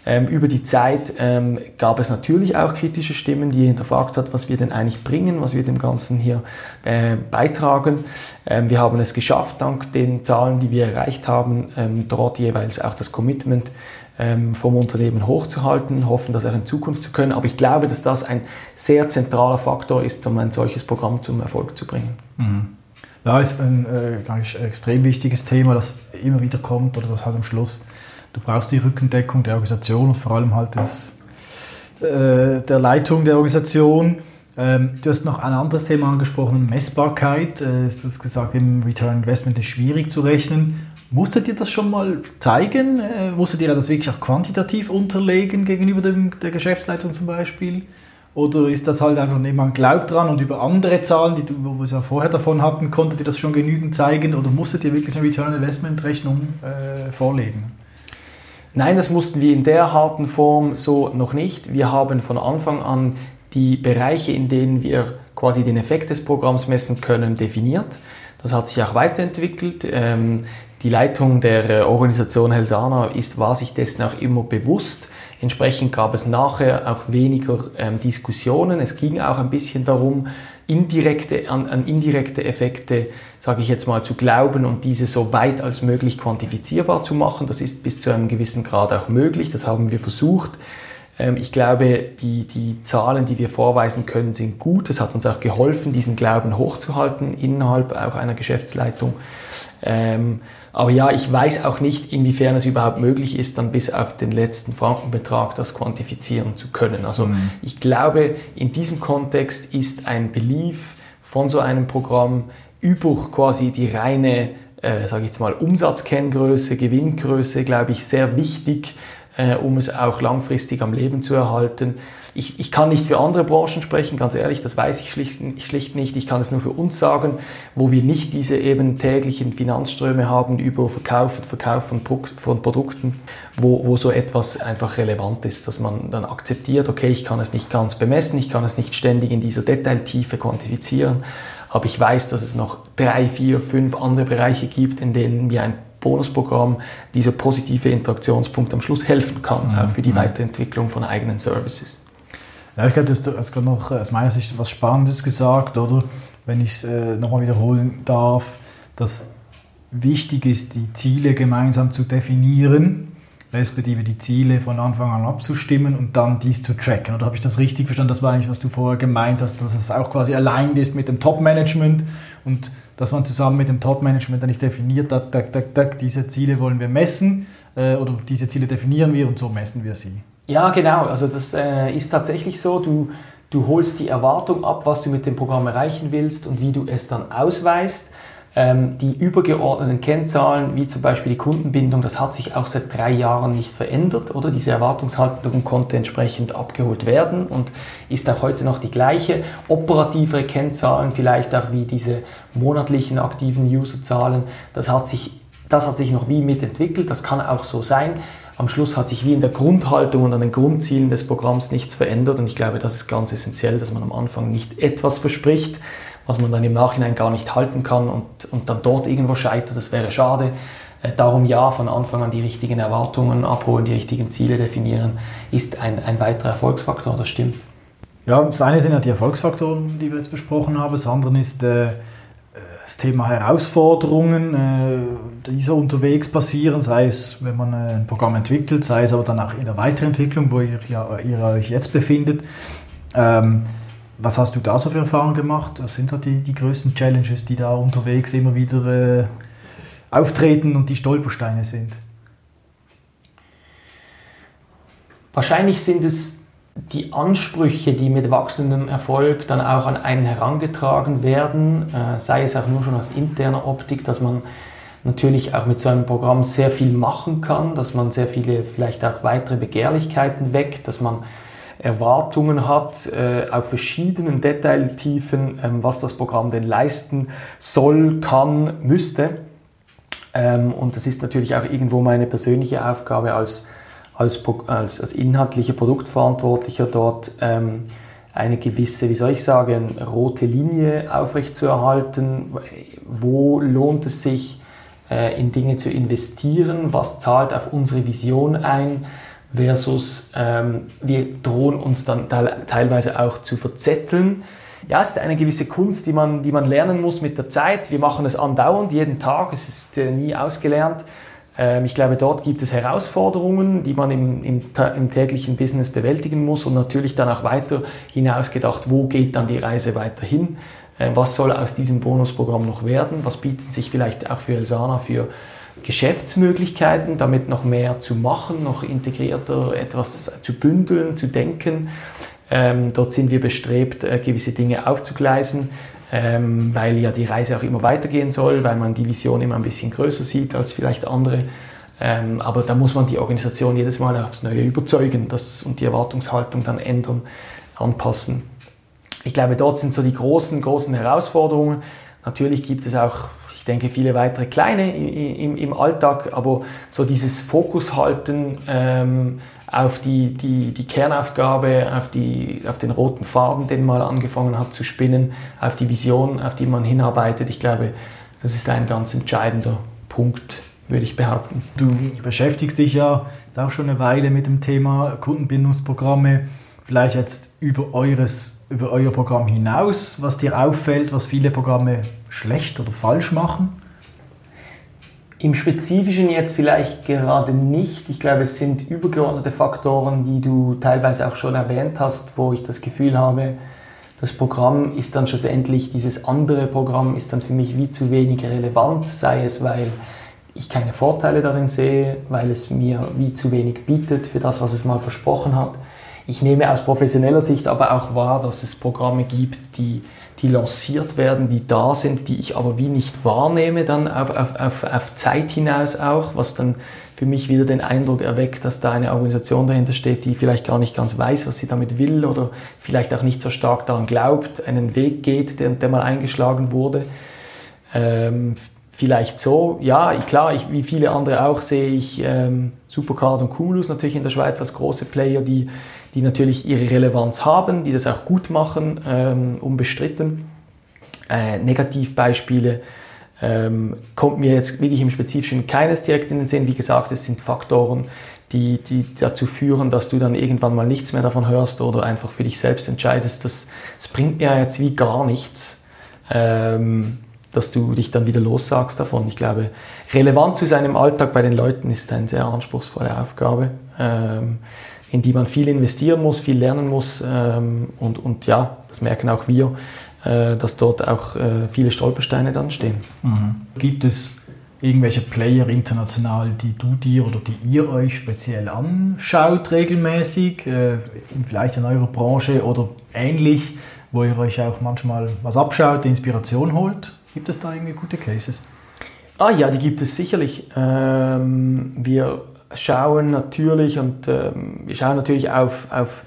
Ähm, über die Zeit gab es natürlich auch kritische Stimmen, die hinterfragt hat, was wir denn eigentlich bringen, was wir dem Ganzen hier äh, beitragen. wir haben es geschafft, dank den Zahlen, die wir erreicht haben, dort jeweils auch das Commitment vom Unternehmen hochzuhalten, hoffen, das auch in Zukunft zu können. Aber ich glaube, dass das ein sehr zentraler Faktor ist, um ein solches Programm zum Erfolg zu bringen. Mhm. Ja, ist ein äh, extrem wichtiges Thema, das immer wieder kommt oder das halt am Schluss du brauchst die Rückendeckung der Organisation und vor allem halt des, äh, der Leitung der Organisation. Ähm, du hast noch ein anderes Thema angesprochen, Messbarkeit. Äh, du hast gesagt, im Return Investment ist schwierig zu rechnen. Musstet ihr das schon mal zeigen? Äh, musstet ihr das wirklich auch quantitativ unterlegen gegenüber dem, der Geschäftsleitung zum Beispiel? Oder ist das halt einfach, man glaubt dran und über andere Zahlen, die du, wo wir es ja vorher davon hatten, konntet ihr das schon genügend zeigen oder musstet ihr wirklich eine Return Investment Rechnung äh, vorlegen? Nein, das mussten wir in der harten Form so noch nicht. Wir haben von Anfang an die Bereiche, in denen wir quasi den Effekt des Programms messen können, definiert. Das hat sich auch weiterentwickelt. Ähm, die Leitung der äh, Organisation Helsana ist, war sich dessen auch immer bewusst. Entsprechend gab es nachher auch weniger ähm, Diskussionen. Es ging auch ein bisschen darum, indirekte, an, an indirekte Effekte, sage ich jetzt mal, zu glauben und diese so weit als möglich quantifizierbar zu machen. Das ist bis zu einem gewissen Grad auch möglich. Das haben wir versucht. Ähm, ich glaube, die, die Zahlen, die wir vorweisen können, sind gut. Es hat uns auch geholfen, diesen Glauben hochzuhalten innerhalb auch einer Geschäftsleitung. Aber ja, ich weiß auch nicht, inwiefern es überhaupt möglich ist, dann bis auf den letzten Frankenbetrag das quantifizieren zu können. Also mhm. ich glaube, in diesem Kontext ist ein Belief von so einem Programm über quasi die reine, äh, sage ich jetzt mal, Umsatzkenngröße, Gewinngröße, glaube ich, sehr wichtig, äh, um es auch langfristig am Leben zu erhalten. Ich, ich kann nicht für andere Branchen sprechen, ganz ehrlich, das weiß ich schlicht, schlicht nicht. Ich kann es nur für uns sagen, wo wir nicht diese eben täglichen Finanzströme haben über Verkauf und Verkauf von, von Produkten, wo, wo so etwas einfach relevant ist, dass man dann akzeptiert, okay, ich kann es nicht ganz bemessen, ich kann es nicht ständig in dieser Detailtiefe quantifizieren, aber ich weiß, dass es noch drei, vier, fünf andere Bereiche gibt, in denen mir ein Bonusprogramm dieser positive Interaktionspunkt am Schluss helfen kann, mhm. auch für die mhm. Weiterentwicklung von eigenen Services. Ja, ich glaube, du hast gerade noch aus meiner Sicht was Spannendes gesagt, oder? Wenn ich es äh, nochmal wiederholen darf, dass wichtig ist, die Ziele gemeinsam zu definieren, respektive die Ziele von Anfang an abzustimmen und dann dies zu tracken. Oder habe ich das richtig verstanden? Das war eigentlich, was du vorher gemeint hast, dass es auch quasi allein ist mit dem Top-Management und dass man zusammen mit dem Top-Management dann nicht definiert, tak, tak, tak, tak, diese Ziele wollen wir messen äh, oder diese Ziele definieren wir und so messen wir sie. Ja, genau. Also das äh, ist tatsächlich so. Du, du holst die Erwartung ab, was du mit dem Programm erreichen willst und wie du es dann ausweist. Ähm, die übergeordneten Kennzahlen, wie zum Beispiel die Kundenbindung, das hat sich auch seit drei Jahren nicht verändert, oder? Diese Erwartungshaltung konnte entsprechend abgeholt werden und ist auch heute noch die gleiche. Operativere Kennzahlen, vielleicht auch wie diese monatlichen aktiven Userzahlen, das hat sich, das hat sich noch wie mitentwickelt, das kann auch so sein am Schluss hat sich wie in der Grundhaltung und an den Grundzielen des Programms nichts verändert. Und ich glaube, das ist ganz essentiell, dass man am Anfang nicht etwas verspricht, was man dann im Nachhinein gar nicht halten kann und, und dann dort irgendwo scheitert. Das wäre schade. Äh, darum ja, von Anfang an die richtigen Erwartungen abholen, die richtigen Ziele definieren, ist ein, ein weiterer Erfolgsfaktor, das stimmt. Ja, das eine sind ja die Erfolgsfaktoren, die wir jetzt besprochen haben. Das andere ist äh, das Thema Herausforderungen, äh, die so unterwegs passieren, sei es, wenn man äh, ein Programm entwickelt, sei es aber dann auch in der Weiterentwicklung, wo ihr, ja, ihr euch jetzt befindet. Ähm, was hast du da so für Erfahrungen gemacht? Was sind so die, die größten Challenges, die da unterwegs immer wieder äh, auftreten und die Stolpersteine sind? Wahrscheinlich sind es die Ansprüche, die mit wachsendem Erfolg dann auch an einen herangetragen werden, äh, sei es auch nur schon aus interner Optik, dass man natürlich auch mit so einem Programm sehr viel machen kann, dass man sehr viele vielleicht auch weitere Begehrlichkeiten weckt, dass man Erwartungen hat äh, auf verschiedenen Detailtiefen, ähm, was das Programm denn leisten soll, kann, müsste. Ähm, und das ist natürlich auch irgendwo meine persönliche Aufgabe als als, als, als inhaltlicher Produktverantwortlicher dort ähm, eine gewisse, wie soll ich sagen, rote Linie aufrechtzuerhalten. Wo lohnt es sich, äh, in Dinge zu investieren? Was zahlt auf unsere Vision ein? Versus ähm, wir drohen uns dann teilweise auch zu verzetteln. Ja, es ist eine gewisse Kunst, die man, die man lernen muss mit der Zeit. Wir machen es andauernd, jeden Tag. Es ist äh, nie ausgelernt. Ähm, ich glaube, dort gibt es Herausforderungen, die man im, im, im, täglichen Business bewältigen muss und natürlich dann auch weiter hinausgedacht, wo geht dann die Reise weiter hin? Ähm, was soll aus diesem Bonusprogramm noch werden? Was bietet sich vielleicht auch für Elsana für Geschäftsmöglichkeiten, damit noch mehr zu machen, noch integrierter etwas zu bündeln, zu denken. Ähm, dort sind wir bestrebt, äh, gewisse Dinge aufzugleisen, ähm, weil ja die Reise auch immer weitergehen soll, weil man die Vision immer ein bisschen größer sieht als vielleicht andere. Ähm, aber da muss man die Organisation jedes Mal aufs Neue überzeugen das, und die Erwartungshaltung dann ändern, anpassen. Ich glaube, dort sind so die großen, großen Herausforderungen. Natürlich gibt es auch, ich denke, viele weitere kleine im, im Alltag, aber so dieses Fokus halten ähm, auf die, die, die Kernaufgabe, auf, die, auf den roten Faden, den man angefangen hat zu spinnen, auf die Vision, auf die man hinarbeitet. Ich glaube, das ist ein ganz entscheidender Punkt würde ich behaupten. Du beschäftigst dich ja auch schon eine Weile mit dem Thema Kundenbindungsprogramme. Vielleicht jetzt über, eures, über euer Programm hinaus, was dir auffällt, was viele Programme schlecht oder falsch machen? Im Spezifischen jetzt vielleicht gerade nicht. Ich glaube, es sind übergeordnete Faktoren, die du teilweise auch schon erwähnt hast, wo ich das Gefühl habe, das Programm ist dann schlussendlich, dieses andere Programm ist dann für mich wie zu wenig relevant, sei es weil ich keine Vorteile darin sehe, weil es mir wie zu wenig bietet für das, was es mal versprochen hat. Ich nehme aus professioneller Sicht aber auch wahr, dass es Programme gibt, die, die lanciert werden, die da sind, die ich aber wie nicht wahrnehme dann auf, auf, auf, auf Zeit hinaus auch, was dann für mich wieder den Eindruck erweckt, dass da eine Organisation dahinter steht, die vielleicht gar nicht ganz weiß, was sie damit will oder vielleicht auch nicht so stark daran glaubt, einen Weg geht, der, der mal eingeschlagen wurde. Ähm, vielleicht so. Ja, ich, klar, ich, wie viele andere auch sehe ich ähm, Supercard und Cumulus natürlich in der Schweiz als große Player, die, die natürlich ihre Relevanz haben, die das auch gut machen, ähm, unbestritten. Äh, Negativbeispiele ähm, kommt mir jetzt wirklich im Spezifischen keines direkt in den Sinn. Wie gesagt, es sind Faktoren, die, die dazu führen, dass du dann irgendwann mal nichts mehr davon hörst oder einfach für dich selbst entscheidest. Das, das bringt mir jetzt wie gar nichts. Ähm, dass du dich dann wieder lossagst davon. Ich glaube, relevant zu seinem Alltag bei den Leuten ist eine sehr anspruchsvolle Aufgabe, ähm, in die man viel investieren muss, viel lernen muss. Ähm, und, und ja, das merken auch wir, äh, dass dort auch äh, viele Stolpersteine dann stehen. Mhm. Gibt es irgendwelche Player international, die du dir oder die ihr euch speziell anschaut regelmäßig, äh, vielleicht in eurer Branche oder ähnlich, wo ihr euch auch manchmal was abschaut, Inspiration holt? Gibt es da irgendwie gute Cases? Ah ja, die gibt es sicherlich. Ähm, wir schauen natürlich und ähm, wir schauen natürlich auf, auf,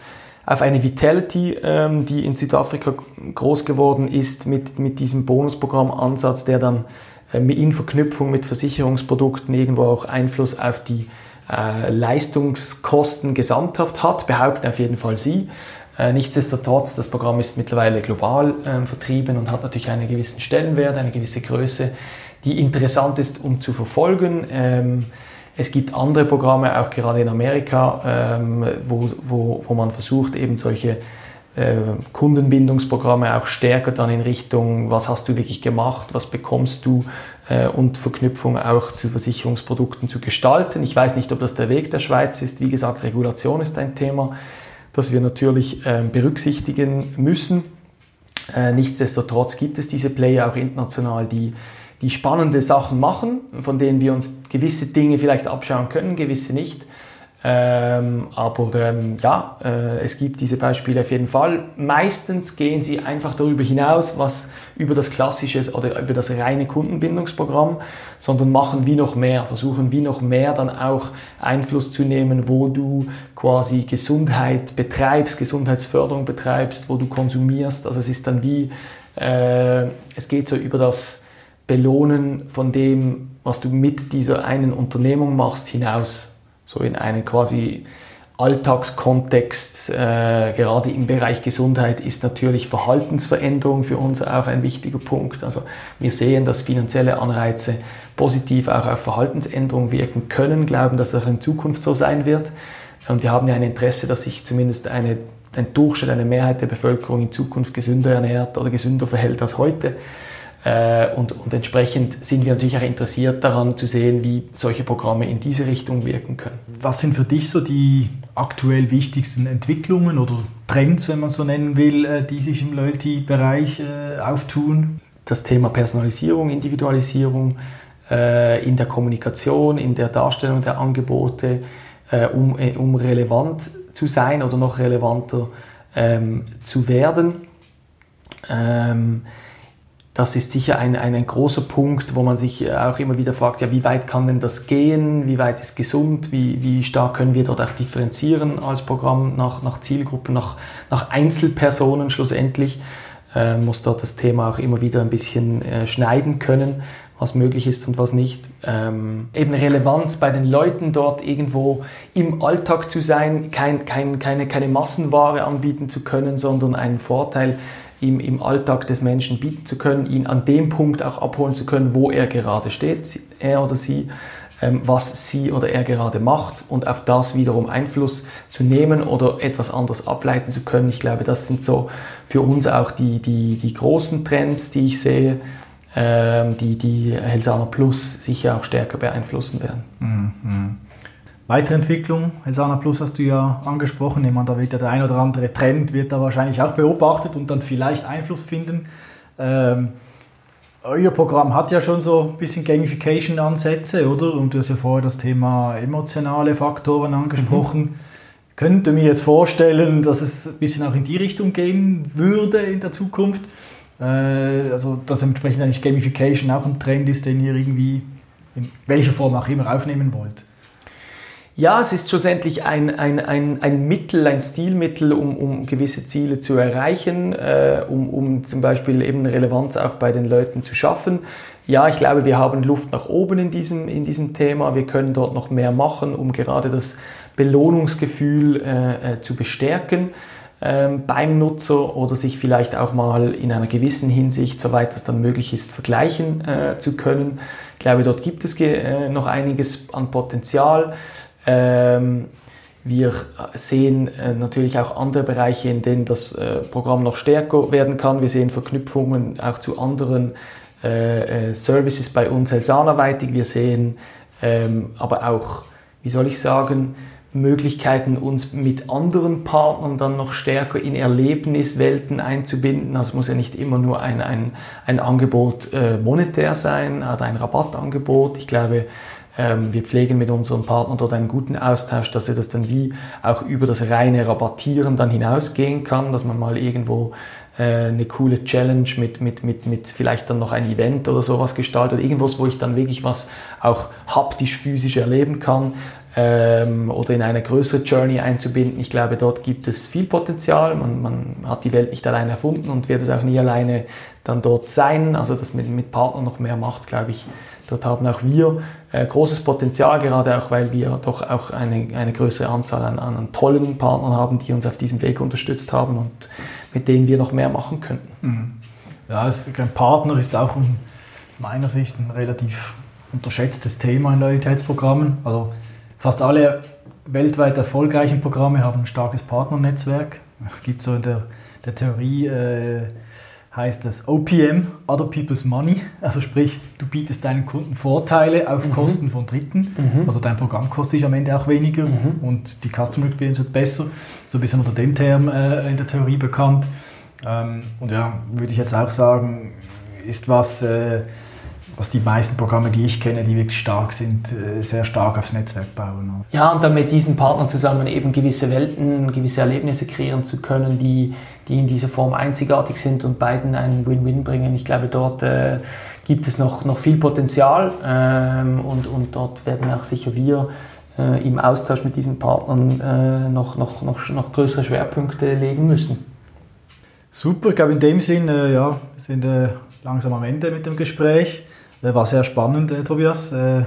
auf eine Vitality, ähm, die in Südafrika groß geworden ist mit, mit diesem Bonusprogramm-Ansatz, der dann äh, in Verknüpfung mit Versicherungsprodukten irgendwo auch Einfluss auf die äh, Leistungskosten gesamthaft hat, behaupten auf jeden Fall sie. Äh, nichtsdestotrotz, das Programm ist mittlerweile global äh, vertrieben und hat natürlich einen gewissen Stellenwert, eine gewisse Größe, die interessant ist, um zu verfolgen. Ähm, es gibt andere Programme, auch gerade in Amerika, ähm, wo, wo, wo man versucht, eben solche äh, Kundenbindungsprogramme auch stärker dann in Richtung, was hast du wirklich gemacht, was bekommst du äh, und Verknüpfung auch zu Versicherungsprodukten zu gestalten. Ich weiß nicht, ob das der Weg der Schweiz ist. Wie gesagt, Regulation ist ein Thema das wir natürlich ähm, berücksichtigen müssen. Äh, nichtsdestotrotz gibt es diese Player auch international, die, die spannende Sachen machen, von denen wir uns gewisse Dinge vielleicht abschauen können, gewisse nicht. Ähm, aber ähm, ja, äh, es gibt diese Beispiele auf jeden Fall. Meistens gehen sie einfach darüber hinaus, was über das klassische oder über das reine Kundenbindungsprogramm, sondern machen wie noch mehr, versuchen wie noch mehr dann auch Einfluss zu nehmen, wo du quasi Gesundheit betreibst, Gesundheitsförderung betreibst, wo du konsumierst. Also es ist dann wie, äh, es geht so über das Belohnen von dem, was du mit dieser einen Unternehmung machst, hinaus so in einen quasi Alltagskontext, äh, gerade im Bereich Gesundheit, ist natürlich Verhaltensveränderung für uns auch ein wichtiger Punkt. Also wir sehen, dass finanzielle Anreize positiv auch auf Verhaltensänderung wirken können, glauben, dass das auch in Zukunft so sein wird. Und wir haben ja ein Interesse, dass sich zumindest eine, ein Durchschnitt, eine Mehrheit der Bevölkerung in Zukunft gesünder ernährt oder gesünder verhält als heute. Äh, und, und, entsprechend sind wir natürlich auch interessiert daran zu sehen, wie solche Programme in diese Richtung wirken können. Was sind für dich so die aktuell wichtigsten Entwicklungen oder Trends, wenn man so nennen will, äh, die sich im Loyalty-Bereich äh, auftun? Das Thema Personalisierung, Individualisierung, in der Kommunikation, in der Darstellung der Angebote, um, um relevant zu sein oder noch relevanter ähm, zu werden. Das ist sicher ein, ein, ein, großer Punkt, wo man sich auch immer wieder fragt, ja, wie weit kann denn das gehen, wie weit ist gesund, wie, wie stark können wir dort auch differenzieren als Programm nach, nach Zielgruppen, nach, nach Einzelpersonen schlussendlich. Äh, muss dort das Thema auch immer wieder ein bisschen äh, schneiden können, was möglich ist und was nicht. Ähm, eben Relevanz bei den Leuten dort irgendwo im Alltag zu sein, kein, kein, keine, keine Massenware anbieten zu können, sondern einen Vorteil ihm im Alltag des Menschen bieten zu können, ihn an dem Punkt auch abholen zu können, wo er gerade steht, er oder sie, ähm, was sie oder er gerade macht und auf das wiederum Einfluss zu nehmen oder etwas anderes ableiten zu können. Ich glaube, das sind so für uns auch die, die, die großen Trends, die ich sehe, ähm, die die Helsana Plus sicher auch stärker beeinflussen werden. Mhm. Weiterentwicklung, Helsana Plus hast du ja angesprochen, ich meine, da wird ja der ein oder andere Trend wird da wahrscheinlich auch beobachtet und dann vielleicht Einfluss finden. Ähm, euer Programm hat ja schon so ein bisschen Gamification-Ansätze, oder? Und du hast ja vorher das Thema emotionale Faktoren angesprochen. Mhm. Könnte mir jetzt vorstellen, dass es ein bisschen auch in die Richtung gehen würde in der Zukunft. Äh, also, dass entsprechend eigentlich Gamification auch ein Trend ist, den ihr irgendwie in welcher Form auch immer aufnehmen wollt. Ja, es ist schlussendlich ein, ein, ein, ein Mittel, ein Stilmittel, um, um gewisse Ziele zu erreichen, äh, um, um zum Beispiel eben Relevanz auch bei den Leuten zu schaffen. Ja, ich glaube, wir haben Luft nach oben in diesem, in diesem Thema. Wir können dort noch mehr machen, um gerade das Belohnungsgefühl äh, äh, zu bestärken ähm, beim Nutzer oder sich vielleicht auch mal in einer gewissen Hinsicht, soweit das dann möglich ist, vergleichen äh, zu können. Ich glaube, dort gibt es äh, noch einiges an Potenzial. Ähm, wir sehen äh, natürlich auch andere Bereiche, in denen das äh, Programm noch stärker werden kann. Wir sehen Verknüpfungen auch zu anderen äh, Services bei uns Helsana-weitig. Wir sehen ähm, aber auch, wie soll ich sagen, Möglichkeiten, uns mit anderen Partnern dann noch stärker in Erlebniswelten einzubinden. Es muss ja nicht immer nur ein, ein, ein Angebot äh, monetär sein oder ein Rabattangebot. Ich glaube, wir pflegen mit unseren Partnern dort einen guten Austausch, dass er das dann wie auch über das reine Rabattieren dann hinausgehen kann, dass man mal irgendwo äh, eine coole Challenge mit, mit, mit, mit vielleicht dann noch ein Event oder sowas gestaltet, irgendwas, wo ich dann wirklich was auch haptisch, physisch erleben kann ähm, oder in eine größere Journey einzubinden. Ich glaube, dort gibt es viel Potenzial. Man, man hat die Welt nicht alleine erfunden und wird es auch nie alleine dann dort sein. Also, dass man mit Partnern noch mehr macht, glaube ich, Dort haben auch wir äh, großes Potenzial, gerade auch weil wir doch auch eine, eine größere Anzahl an, an, tollen Partnern haben, die uns auf diesem Weg unterstützt haben und mit denen wir noch mehr machen könnten. Mhm. Ja, ein Partner ist auch aus meiner Sicht ein relativ unterschätztes Thema in Loyalitätsprogrammen. Also fast alle weltweit erfolgreichen Programme haben ein starkes Partnernetzwerk. Es gibt so in der, der Theorie äh, heißt das OPM, Other People's Money. Also sprich, du bietest deinen Kunden Vorteile auf mhm. Kosten von Dritten. Mhm. Also dein Programm kostet am Ende auch weniger mhm. und die Customer Experience wird besser. So ein bisschen unter dem Term äh, in der Theorie bekannt. Ähm, und ja, würde ich jetzt auch sagen, ist was... Äh, was die meisten Programme, die ich kenne, die wirklich stark sind, äh, sehr stark aufs Netzwerk bauen. Ja, und dann mit diesen Partnern zusammen eben gewisse Welten, gewisse Erlebnisse kreieren zu können, die, die in dieser Form einzigartig sind und beiden einen Win-Win bringen. Ich glaube, dort äh, gibt es noch, noch viel Potenzial ähm, und, und dort werden auch sicher wir äh, im Austausch mit diesen Partnern äh, noch, noch, noch, noch größere Schwerpunkte legen müssen. Super, ich glaube in dem Sinn, äh, ja, wir sind äh, langsam am Ende mit dem Gespräch. Äh, war sehr spannend, äh, Tobias, äh,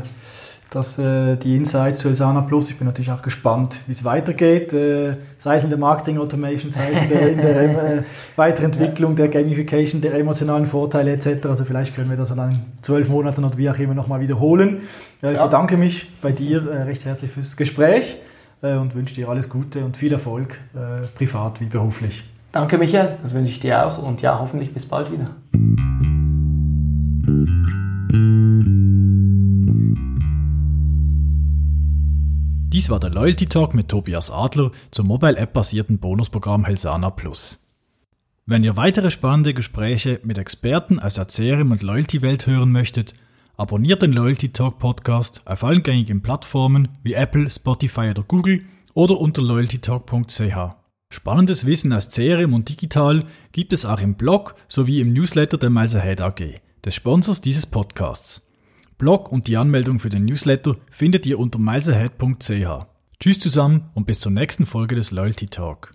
dass, die Insights zu Elsana Plus. Ich bin natürlich auch gespannt, wie es weitergeht, sei es in der Marketing Automation, sei es in der, in der Weiterentwicklung der Gamification, der emotionalen Vorteile etc. Also vielleicht können wir das dann in zwölf Monaten oder wie auch immer nochmal wiederholen. ich ja. bedanke mich bei dir recht herzlich fürs Gespräch und wünsche dir alles Gute und viel Erfolg, privat wie beruflich. Danke, Michael, das wünsche ich dir auch und ja, hoffentlich bis bald wieder. Dies war der Loyalty Talk mit Tobias Adler zum Mobile App basierten Bonusprogramm Helsana Plus. Wenn ihr weitere spannende Gespräche mit Experten aus der CRM und Loyalty Welt hören möchtet, Abonniert den Loyalty Talk Podcast auf allen gängigen Plattformen wie Apple, Spotify oder Google oder unter loyaltytalk.ch. Spannendes Wissen aus CRM und digital gibt es auch im Blog sowie im Newsletter der Miles Ahead AG, des Sponsors dieses Podcasts. Blog und die Anmeldung für den Newsletter findet ihr unter milesahead.ch. Tschüss zusammen und bis zur nächsten Folge des Loyalty Talk.